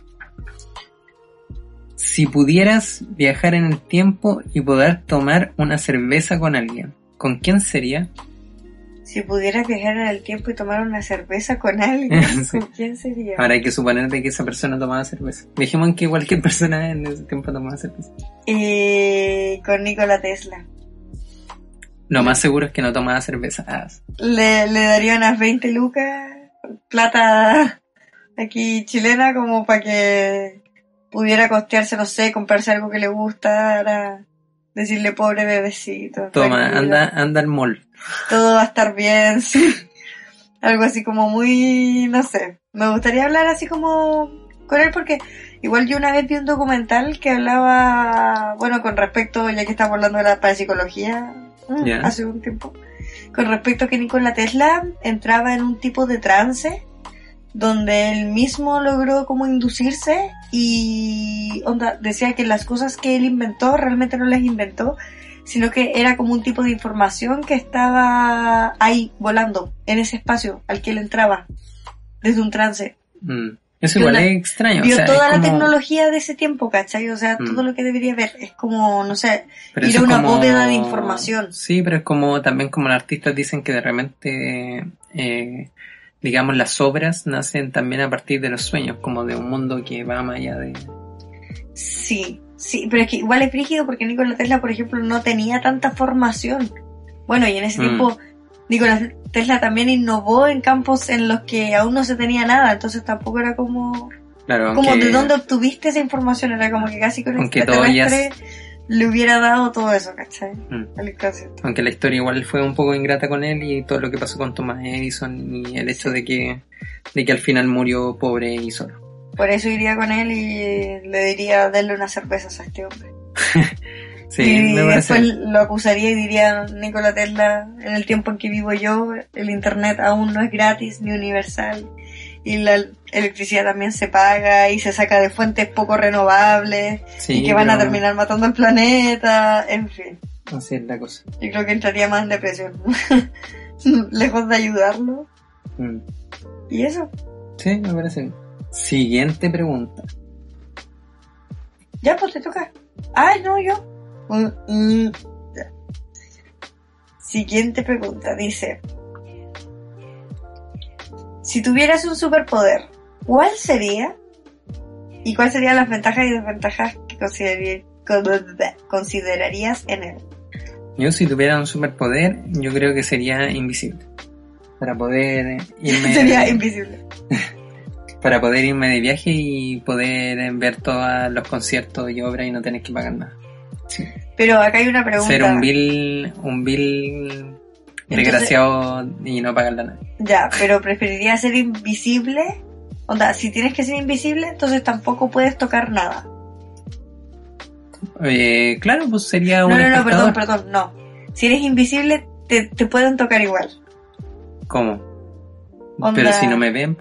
si pudieras viajar en el tiempo y poder tomar una cerveza con alguien, ¿con quién sería? Si pudieras viajar en el tiempo y tomar una cerveza con alguien, Sí. ¿con quién sería? Ahora hay que suponer de que esa persona tomaba cerveza. Dejemos en que cualquier persona en ese tiempo tomaba cerveza. Eh, con Nikola Tesla. Lo más seguro es que no tomaba cerveza. Ah, Le, le daría unas 20 lucas, plata aquí chilena, como para que pudiera costearse, no sé, comprarse algo que le gustara, decirle pobre bebecito. toma, anda, anda al mall. Todo va a estar bien, sí. Algo así como muy, no sé. Me gustaría hablar así como con él porque igual yo una vez vi un documental que hablaba, bueno, con respecto, ya que estamos hablando de la parapsicología, mm, hace un tiempo, con respecto a que Nikola Tesla entraba en un tipo de trance donde él mismo logró como inducirse y onda, decía que las cosas que él inventó realmente no las inventó, sino que era como un tipo de información que estaba ahí volando en ese espacio al que él entraba desde un trance. Mm. Eso igual la- es extraño. Vio o sea, toda es la tecnología de ese tiempo, ¿cachai? O sea, Mm. todo lo que debería ver. Es como, no sé, Pero ir a una como- bóveda de información. Sí, pero es como también como los artistas dicen que de repente, eh, digamos, las obras nacen también a partir de los sueños, como de un mundo que va más allá de... Sí, sí, pero es que igual es frígido porque Nikola Tesla, por ejemplo, no tenía tanta formación. Bueno, y en ese Mm. tiempo Nikola Tesla también innovó en campos en los que aún no se tenía nada, entonces tampoco era como, Claro, como aunque, de dónde obtuviste esa información, era como que casi con el Aunque todo ya le hubiera dado todo eso, ¿cachai? Mm. Al inconsciente. aunque la historia igual fue un poco ingrata con él y todo lo que pasó con Thomas Edison y el hecho de que, de que al final murió pobre y solo. Por eso iría con él y le diría darle unas cervezas a este hombre. Sí, y después lo acusaría y diría Nikola Tesla, en el tiempo en que vivo yo, el internet aún no es gratis ni universal. Y la electricidad también se paga y se saca de fuentes poco renovables Sí, y que van a terminar matando el planeta. En fin, Así es la cosa. yo creo que entraría más en depresión. Lejos de ayudarlo. Mm. Y eso. Sí, me parece. bien. Siguiente pregunta. Ya, pues te toca. Ay, no, yo. Mm, mm. Siguiente pregunta, dice. Si tuvieras un superpoder, ¿cuál sería? ¿Y cuáles serían las ventajas y desventajas que considerarí- considerarías en él? Yo si tuviera un superpoder, yo creo que sería invisible. Para poder irme Sería invisible. para poder irme de viaje y poder ver todos los conciertos y obras y no tener que pagar nada. Sí. Pero acá hay una pregunta. Ser un bill, un desgraciado y no pagarle a nadie. Ya, pero preferiría ser invisible. Onda, si tienes que ser invisible, entonces tampoco puedes tocar nada. Eh, claro, pues sería No, un no, no, espectador. perdón, perdón, no. Si eres invisible, te, te pueden tocar igual. ¿Cómo? Onda- Pero si no me ven,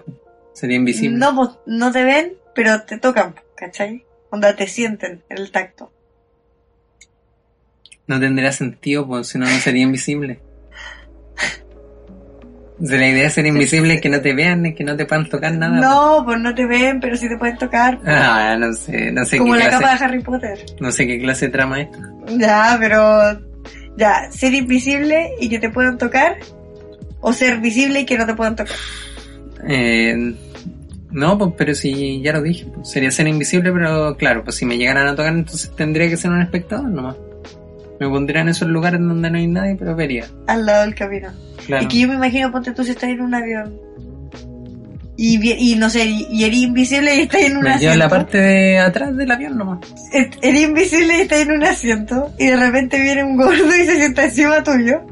sería invisible. No, pues, no te ven, pero te tocan, ¿cachai? Onda, te sienten el tacto. No tendría sentido, pues si no, no sería invisible. Sea, la idea de ser invisible es que no te vean, es que no te puedan tocar nada. No, pues no te ven, pero sí te pueden tocar. Ah, no sé, no sé Como qué la clase, capa de Harry Potter. no sé qué clase de trama es. Ya, pero... Ya, ser invisible y que te puedan tocar. O ser visible y que no te puedan tocar. Eh, no, pues, pero si ya lo dije, pues, sería ser invisible, pero claro, pues si me llegaran a tocar, entonces tendría que ser un espectador nomás. Me pondría en esos lugares donde no hay nadie, pero vería. Al lado del camino. Claro. Es que yo me imagino, ponte tú si estás en un avión. Y, y no sé, y, y eres invisible y estás en un me asiento. en la parte de atrás del avión nomás. Eres invisible y estás en un asiento. Y de repente viene un gordo y se sienta encima tuyo.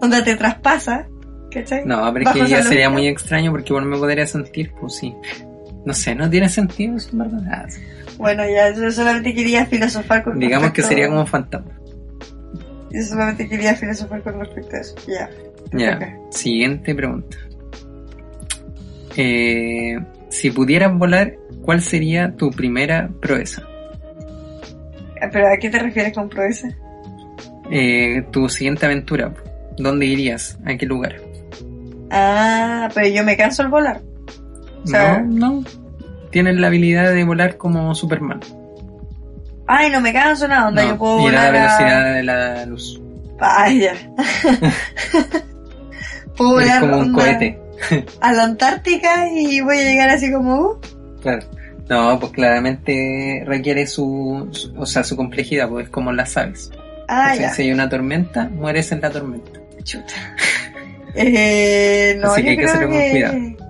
Donde te traspasa. ¿Cachai? No, pero es que ya sería muy extraño porque igual me podría sentir, pues sí. No sé, no tiene sentido eso, en verdad. Bueno, ya, yo solamente quería filosofar con Digamos que sería como fantasma. Yo solamente quería filosofar con respecto a eso. Ya. Ya, siguiente pregunta. Eh, si pudieras volar, ¿cuál sería tu primera proeza? Ah, ¿Pero a qué te refieres con proeza? Eh, tu siguiente aventura, ¿dónde irías? ¿A qué lugar? Ah, pero yo me canso al volar. O sea- no, no. Tienes la habilidad de volar como Superman. Ay, no me canso nada, onda, No, yo puedo a la volar velocidad de la luz. Ay, ya. puedo volar como un cohete. a la Antártica y voy a llegar así como... uh, Claro. No, pues claramente requiere su, su- o sea, su complejidad, pues es como las aves. Ah, O sea, ya. Si hay una tormenta, mueres en la tormenta. Chuta. Eh, no, Así que yo hay que creo hacerlo con cuidado.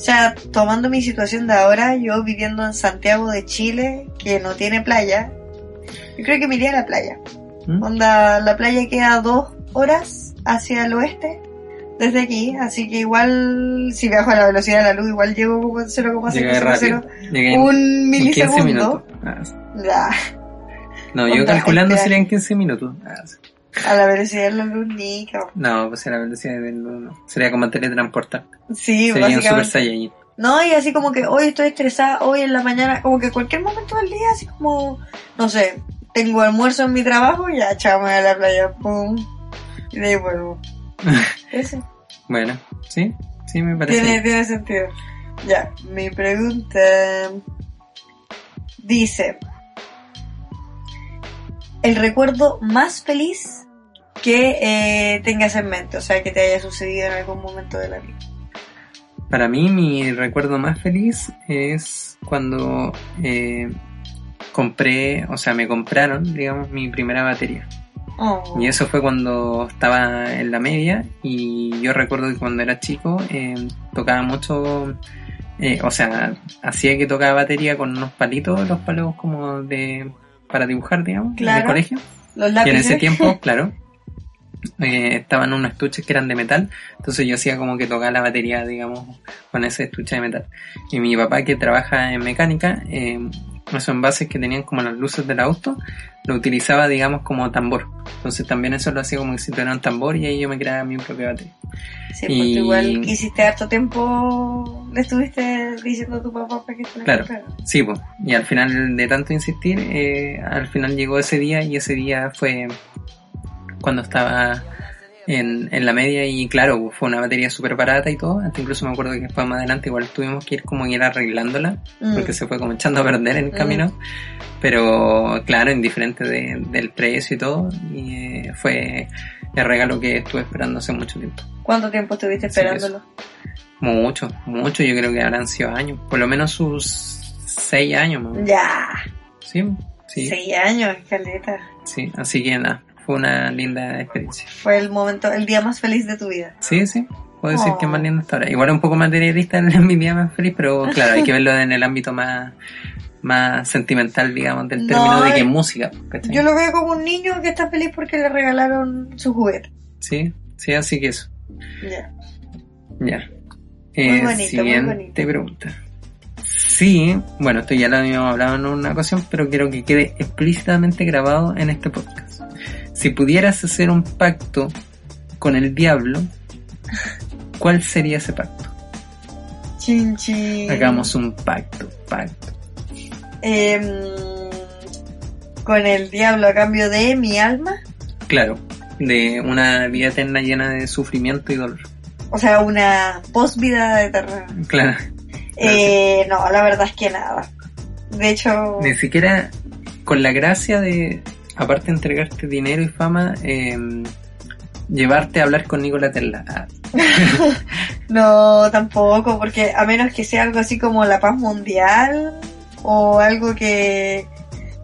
O sea, tomando mi situación de ahora, yo viviendo en Santiago de Chile, que no tiene playa, yo creo que me iría a la playa. ¿Mm? Onda, la playa queda dos horas hacia el oeste desde aquí, así que igual si viajo a la velocidad de la luz, igual llego rápido. 0,000 Llegué en, un en 15 milisegundo. minutos. Ah, sí. Ya, no, yo calculando serían 15 minutos. Ah, sí. A la velocidad de la luz, ni cabrón. No, pues a la velocidad de luz no. Sería como teletransportar. Sí, Sería un Super. Saiyajin. No, y así como que hoy estoy estresada, hoy en la mañana, como que cualquier momento del día, así como, no sé, tengo almuerzo en mi trabajo, ya, voy a la playa, pum, y de ahí vuelvo. Eso, Bueno, sí, sí me parece. tiene, tiene sentido. Ya, mi pregunta dice, el recuerdo más feliz que eh, tengas en mente, o sea, que te haya sucedido en algún momento de la vida. Para mí, mi recuerdo más feliz es cuando eh, compré, o sea, me compraron, digamos, mi primera batería. Oh. Y eso fue cuando estaba en la media y yo recuerdo que cuando era chico eh, tocaba mucho, eh, o sea, hacía que tocaba batería con unos palitos, los palos como de para dibujar, digamos, Claro. de colegio. Los Y en lápices. ese tiempo, claro, eh, estaban unos estuches que eran de metal, entonces yo hacía como que tocaba la batería, digamos, con ese estuche de metal. Y mi papá que trabaja en mecánica, eh, esos envases que tenían como las luces del auto, lo utilizaba, digamos, como tambor. Entonces también eso lo hacía como que si tuviera un tambor y ahí yo me creaba mi propia batería. Sí, porque Y- igual que hiciste harto tiempo, le estuviste diciendo a tu papá para que te la Claro. Sí, pues. Y al final de tanto insistir, eh, al final llegó ese día y ese día fue cuando estaba en, en la media y claro, fue una batería súper barata y todo. Hasta incluso me acuerdo que después más adelante igual tuvimos que ir como ir arreglándola Mm. porque se fue como echando a perder en el Mm. camino. Pero claro, indiferente de- del precio y todo, y eh, fue el regalo que estuve esperando hace mucho tiempo. ¿Cuánto tiempo estuviste esperándolo? Mucho, mucho, yo creo que habrán sido años, por lo menos sus seis años. menos. ya, Sí, sí, seis años, caleta. sí. Así que nada, fue una linda experiencia. Fue el momento, el día más feliz de tu vida. Sí, sí. Puedo decir Oh. que es más lindo hasta ahora. Igual un poco materialista en mi día más feliz, pero claro, hay que verlo en el ámbito más, más sentimental, digamos, del No, término de que eh, es música. ¿cachai? Yo lo veo como un niño que está feliz porque le regalaron su juguete. Sí, sí, así que eso. Ya. Ya. Eh, bonito, muy siguiente bonito. pregunta. Sí, bueno, esto ya lo habíamos hablado en una ocasión, pero quiero que quede explícitamente grabado en este podcast. Si pudieras hacer un pacto con el diablo, ¿cuál sería ese pacto? Chin chin. Hagamos un pacto, pacto. Em, con el diablo a cambio de mi alma. Claro, de una vida eterna llena de sufrimiento y dolor. O sea, una post-vida eterna. Claro. Eh, no, la verdad es que nada. De hecho, Ni siquiera con la gracia de, aparte de entregarte dinero y fama, eh, llevarte a hablar con Nikola Tesla. Ah, no, tampoco, porque a menos que sea algo así como la paz mundial o algo que,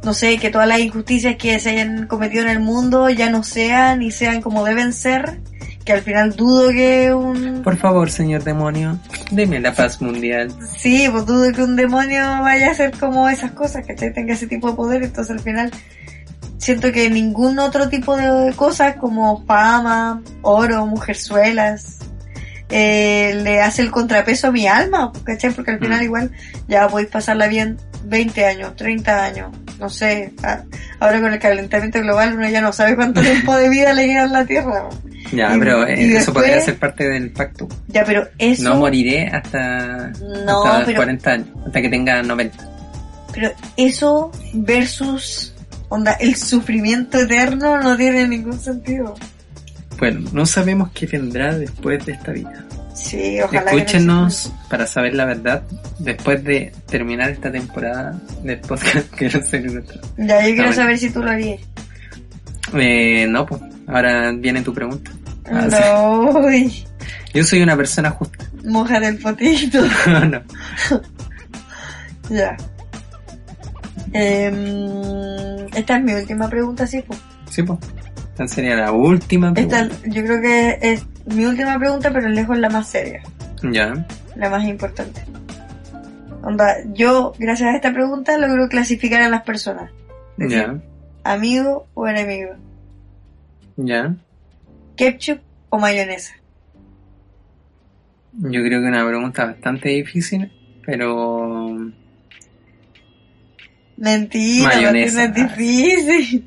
no sé, que todas las injusticias que se hayan cometido en el mundo ya no sean y sean como deben ser, que al final dudo que un... Por favor, señor demonio, deme la paz mundial. Sí, pues dudo que un demonio vaya a hacer como esas cosas, que tenga ese tipo de poder, entonces al final siento que ningún otro tipo de cosas como fama, oro, mujerzuelas, eh, le hace el contrapeso a mi alma, ¿cachai? Porque al final Mm. igual ya podéis pasarla bien 20 años, 30 años, no sé. a- Ahora con el calentamiento global uno ya no sabe cuánto tiempo de vida le queda en la Tierra. Ya, Y- pero eh, y eso después- podría ser parte del pacto. Ya, pero eso... No moriré hasta, No, hasta pero- 40 años, hasta que tenga 90. Pero eso versus onda, el sufrimiento eterno no tiene ningún sentido. Bueno, no sabemos qué vendrá después de esta vida. Sí, ojalá. que Escúchenos para saber la verdad después de terminar esta temporada del podcast que no sé. Ya, yo quiero bueno. saber si tú lo harías. Eh, no, pues, ahora viene tu pregunta. Ah, sí. no, uy, Yo soy una persona justa. mojar el potito. no. ya. Em, esta es mi última pregunta, sí, pues. Sí, pues. Esta sería la última Esta, pregunta. yo creo que es mi última pregunta, pero lejos la más seria, Ya. la más importante. Onda, yo, gracias a esta pregunta, logro clasificar a las personas. Decir, Ya. Amigo o enemigo. Ya. Ketchup o mayonesa. Yo creo que una pregunta bastante difícil, pero Mentira, Mayonesa. no es difícil.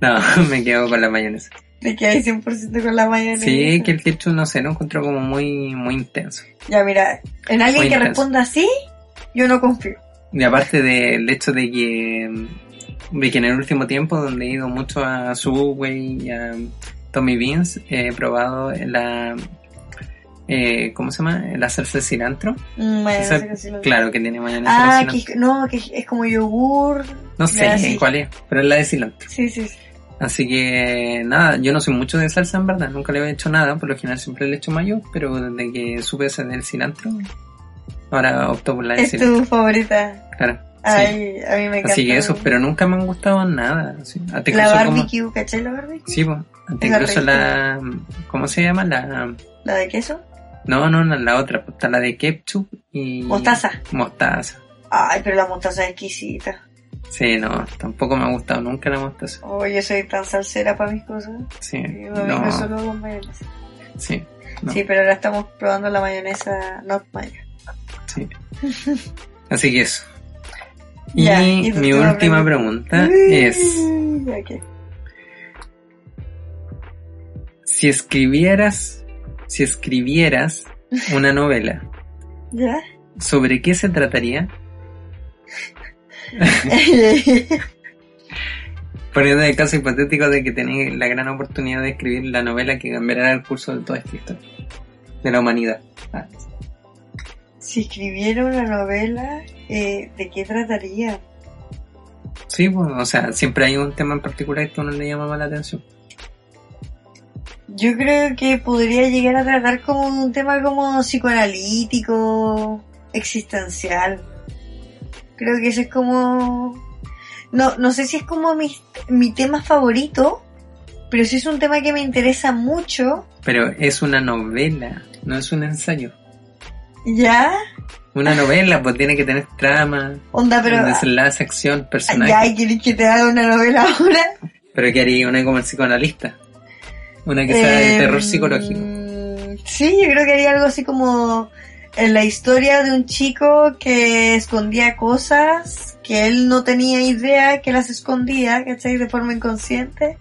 no, me quedo con la mayonesa. Te quedas 100% con la mayonesa. Sí, que el ketchup no sé, lo encuentro como muy muy intenso. Ya, mira, en alguien Muy que intenso. responda así, yo no confío. Y aparte del hecho de que de que en el último tiempo donde he ido mucho a Subway y a Tommy Beans he probado la eh, ¿cómo se llama? la salsa de cilantro. Mm, Esa- sí lo- Claro que tiene mayonesa Ah, que cilantro. es- no, que es- es como yogur. No sé Ya, sí. cuál es, pero es la de cilantro. Sí, sí, sí. Así que nada, yo no soy mucho de salsa en verdad, nunca le he hecho nada, por lo general siempre le he hecho mayo, pero desde que supe ese del cilantro, ahora opto por la de Es cilantro. tu favorita. Claro. sí. Ay, a mí me encanta. Así que eso, pero nunca me han gustado nada. así. Hasta La incluso como- barbecue, ¿cachai la barbecue? Sí, pues. Incluso la. ¿Cómo se llama? La. ¿La de queso? No, no, no, la otra. Está la de ketchup y. Mostaza. Mostaza. Ay, pero la mostaza es exquisita. Sí, no, tampoco me ha gustado nunca la mostaza. Oh, yo soy tan salsera para mis cosas. Sí, Yo no, solo con mayonesa. sí, no, Sí, pero ahora estamos probando la mayonesa not mayo. sí. Así que eso. Y, Ya, y tu mi última pregunta. pregunta es: que- si escribieras, si escribieras una novela, ¿Ya? ¿sobre qué se trataría? Poniendo el caso hipotético de que tenéis la gran oportunidad de escribir la novela que cambiará el curso de toda esta historia. De la humanidad. Ah, si escribiera una novela, eh, ¿de qué trataría? sí, pues, o sea, siempre hay un tema en particular que a uno le llama más la atención. Yo creo que podría llegar a tratar como un tema como psicoanalítico, existencial. Creo que ese es como... No, no sé si es como mi, mi tema favorito, pero sí es un tema que me interesa mucho. Pero es una novela, no es un ensayo. ¿Ya? Una novela, pues tiene que tener trama, Onda, pero... desenlace, acción, personaje. Ya, ¿quieres que te haga una novela ahora? Pero que haría una como el psicoanalista. Una que sea de Eh, terror psicológico. Sí, yo creo que haría algo así como en la historia de un chico que escondía cosas que él no tenía idea que las escondía, ¿cachai? De forma inconsciente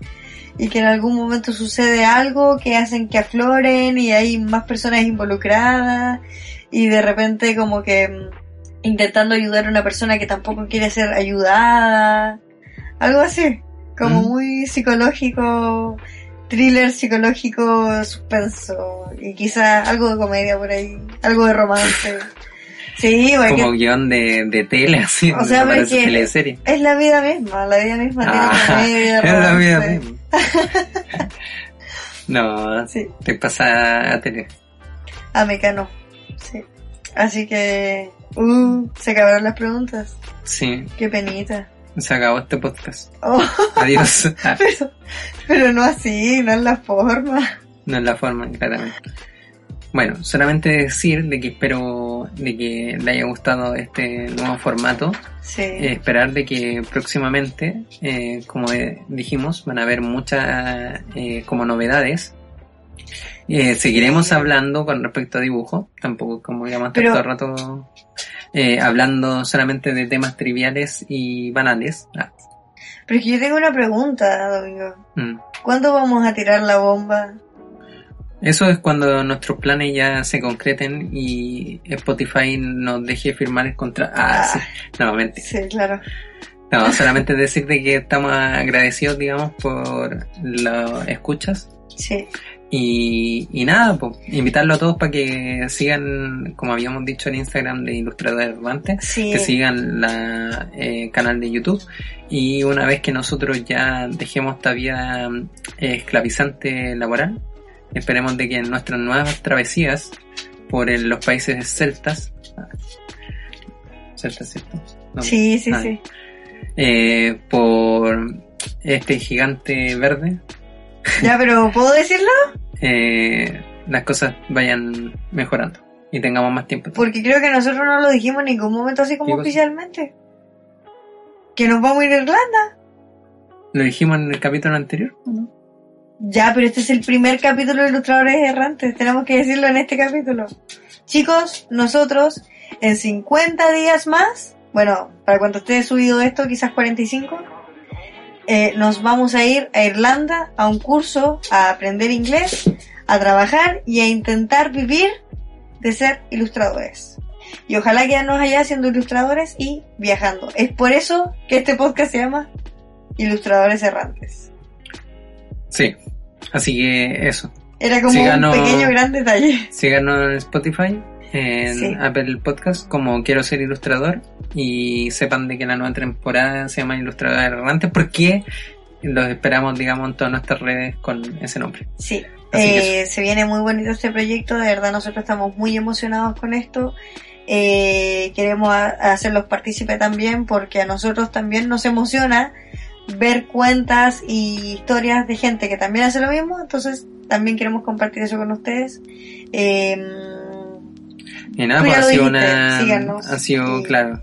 y que en algún momento sucede algo que hacen que afloren y hay más personas involucradas y de repente como que mm, intentando ayudar a una persona que tampoco quiere ser ayudada, algo así, como Mm. muy psicológico thriller psicológico suspenso y quizá algo de comedia por ahí, algo de romance. Sí, porque Como guion de, de tele, así. O sea, porque- es la vida misma, la vida misma Ah, tiene comedia, es la vida misma. no, Sí, te pasa a tele. a Mecano. Sí. Así que, uh, se acabaron las preguntas. Sí, Qué penita. Se acabó este podcast. Oh, Adiós. Ah, pero, pero no así, no es la forma. no es la forma, claramente. Bueno, solamente decir de que espero de que le haya gustado este nuevo formato. Sí. Eh, esperar de que próximamente, eh, como dijimos, van a haber muchas eh, como novedades. Eh, seguiremos hablando con respecto a dibujo, tampoco como digamos el rato eh, hablando solamente de temas triviales y banales. Ah, Pero es que yo tengo una pregunta, Domingo. mm. ¿Cuándo vamos a tirar la bomba? Eso es cuando nuestros planes ya se concreten y Spotify nos deje firmar el contrato. Ah, Ah. sí, nuevamente. Sí, claro. No, solamente decir de que estamos agradecidos, digamos, por las escuchas. Sí. Y, y nada, pues, invitarlo a todos para que sigan, como habíamos dicho en Instagram de Ilustrador Errante, Sí. que sigan la eh, canal de YouTube. Y una vez que nosotros ya dejemos esta vida eh, esclavizante laboral, esperemos de que en nuestras nuevas travesías por el- los países celtas, celtas, ¿cierto? No, Sí, sí, ah, sí. eh, por este gigante verde, Ya, pero ¿puedo decirlo? eh, las cosas vayan mejorando y tengamos más tiempo. Porque creo que nosotros no lo dijimos en ningún momento así ¿Qué como oficialmente. Que nos vamos a ir a Irlanda. ¿Lo dijimos en el capítulo anterior? Ya, pero este es el primer capítulo de Ilustradores Errantes. Tenemos que decirlo en este capítulo. Chicos, nosotros en 50 días más, bueno, para cuando esté subido esto, quizás 45, eh, nos vamos a ir a Irlanda a un curso, a aprender inglés, a trabajar y a intentar vivir de ser ilustradores. Y ojalá quedarnos allá siendo ilustradores y viajando. Es por eso que este podcast se llama Ilustradores Errantes. Sí. Así que eso. Era como Síganos- un pequeño gran detalle. Síganos en Spotify, en Sí. Apple Podcast, como Quiero ser ilustrador. Y sepan de que la nueva temporada se llama Ilustrador Errante porque los esperamos, digamos, en todas nuestras redes con ese nombre. Sí. Eh, se viene muy bonito este proyecto, de verdad nosotros estamos muy emocionados con esto. Eh, queremos hacerlos partícipe también porque a nosotros también nos emociona ver cuentas y historias de gente que también hace lo mismo, entonces también queremos compartir eso con ustedes. Eh, Y nada, Tú pues ya ha sido dijiste, una, síganos. ha sido, Y- claro,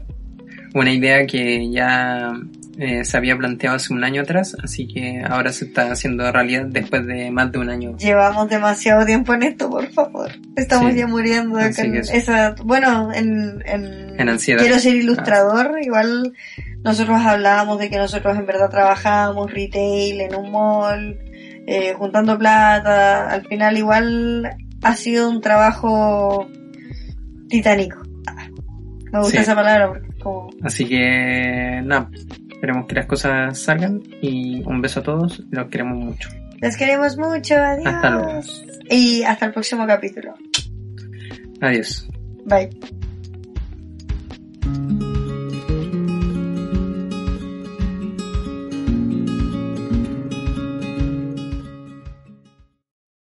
una idea que ya eh, se había planteado hace un año atrás, así que ahora se está haciendo realidad después de más de un año. llevamos demasiado tiempo en esto, por favor. Estamos Sí. ya muriendo con esa, bueno, en, en, En ansiedad. quiero ser ilustrador, igual nosotros hablábamos de que nosotros en verdad trabajábamos retail en un mall, eh, juntando plata, al final igual ha sido un trabajo titánico. Me gusta Sí. esa palabra porque es como Así que nada, esperemos que las cosas salgan y un beso a todos, los queremos mucho. los queremos mucho, adiós. Hasta luego. Y hasta el próximo capítulo. Adiós. Bye.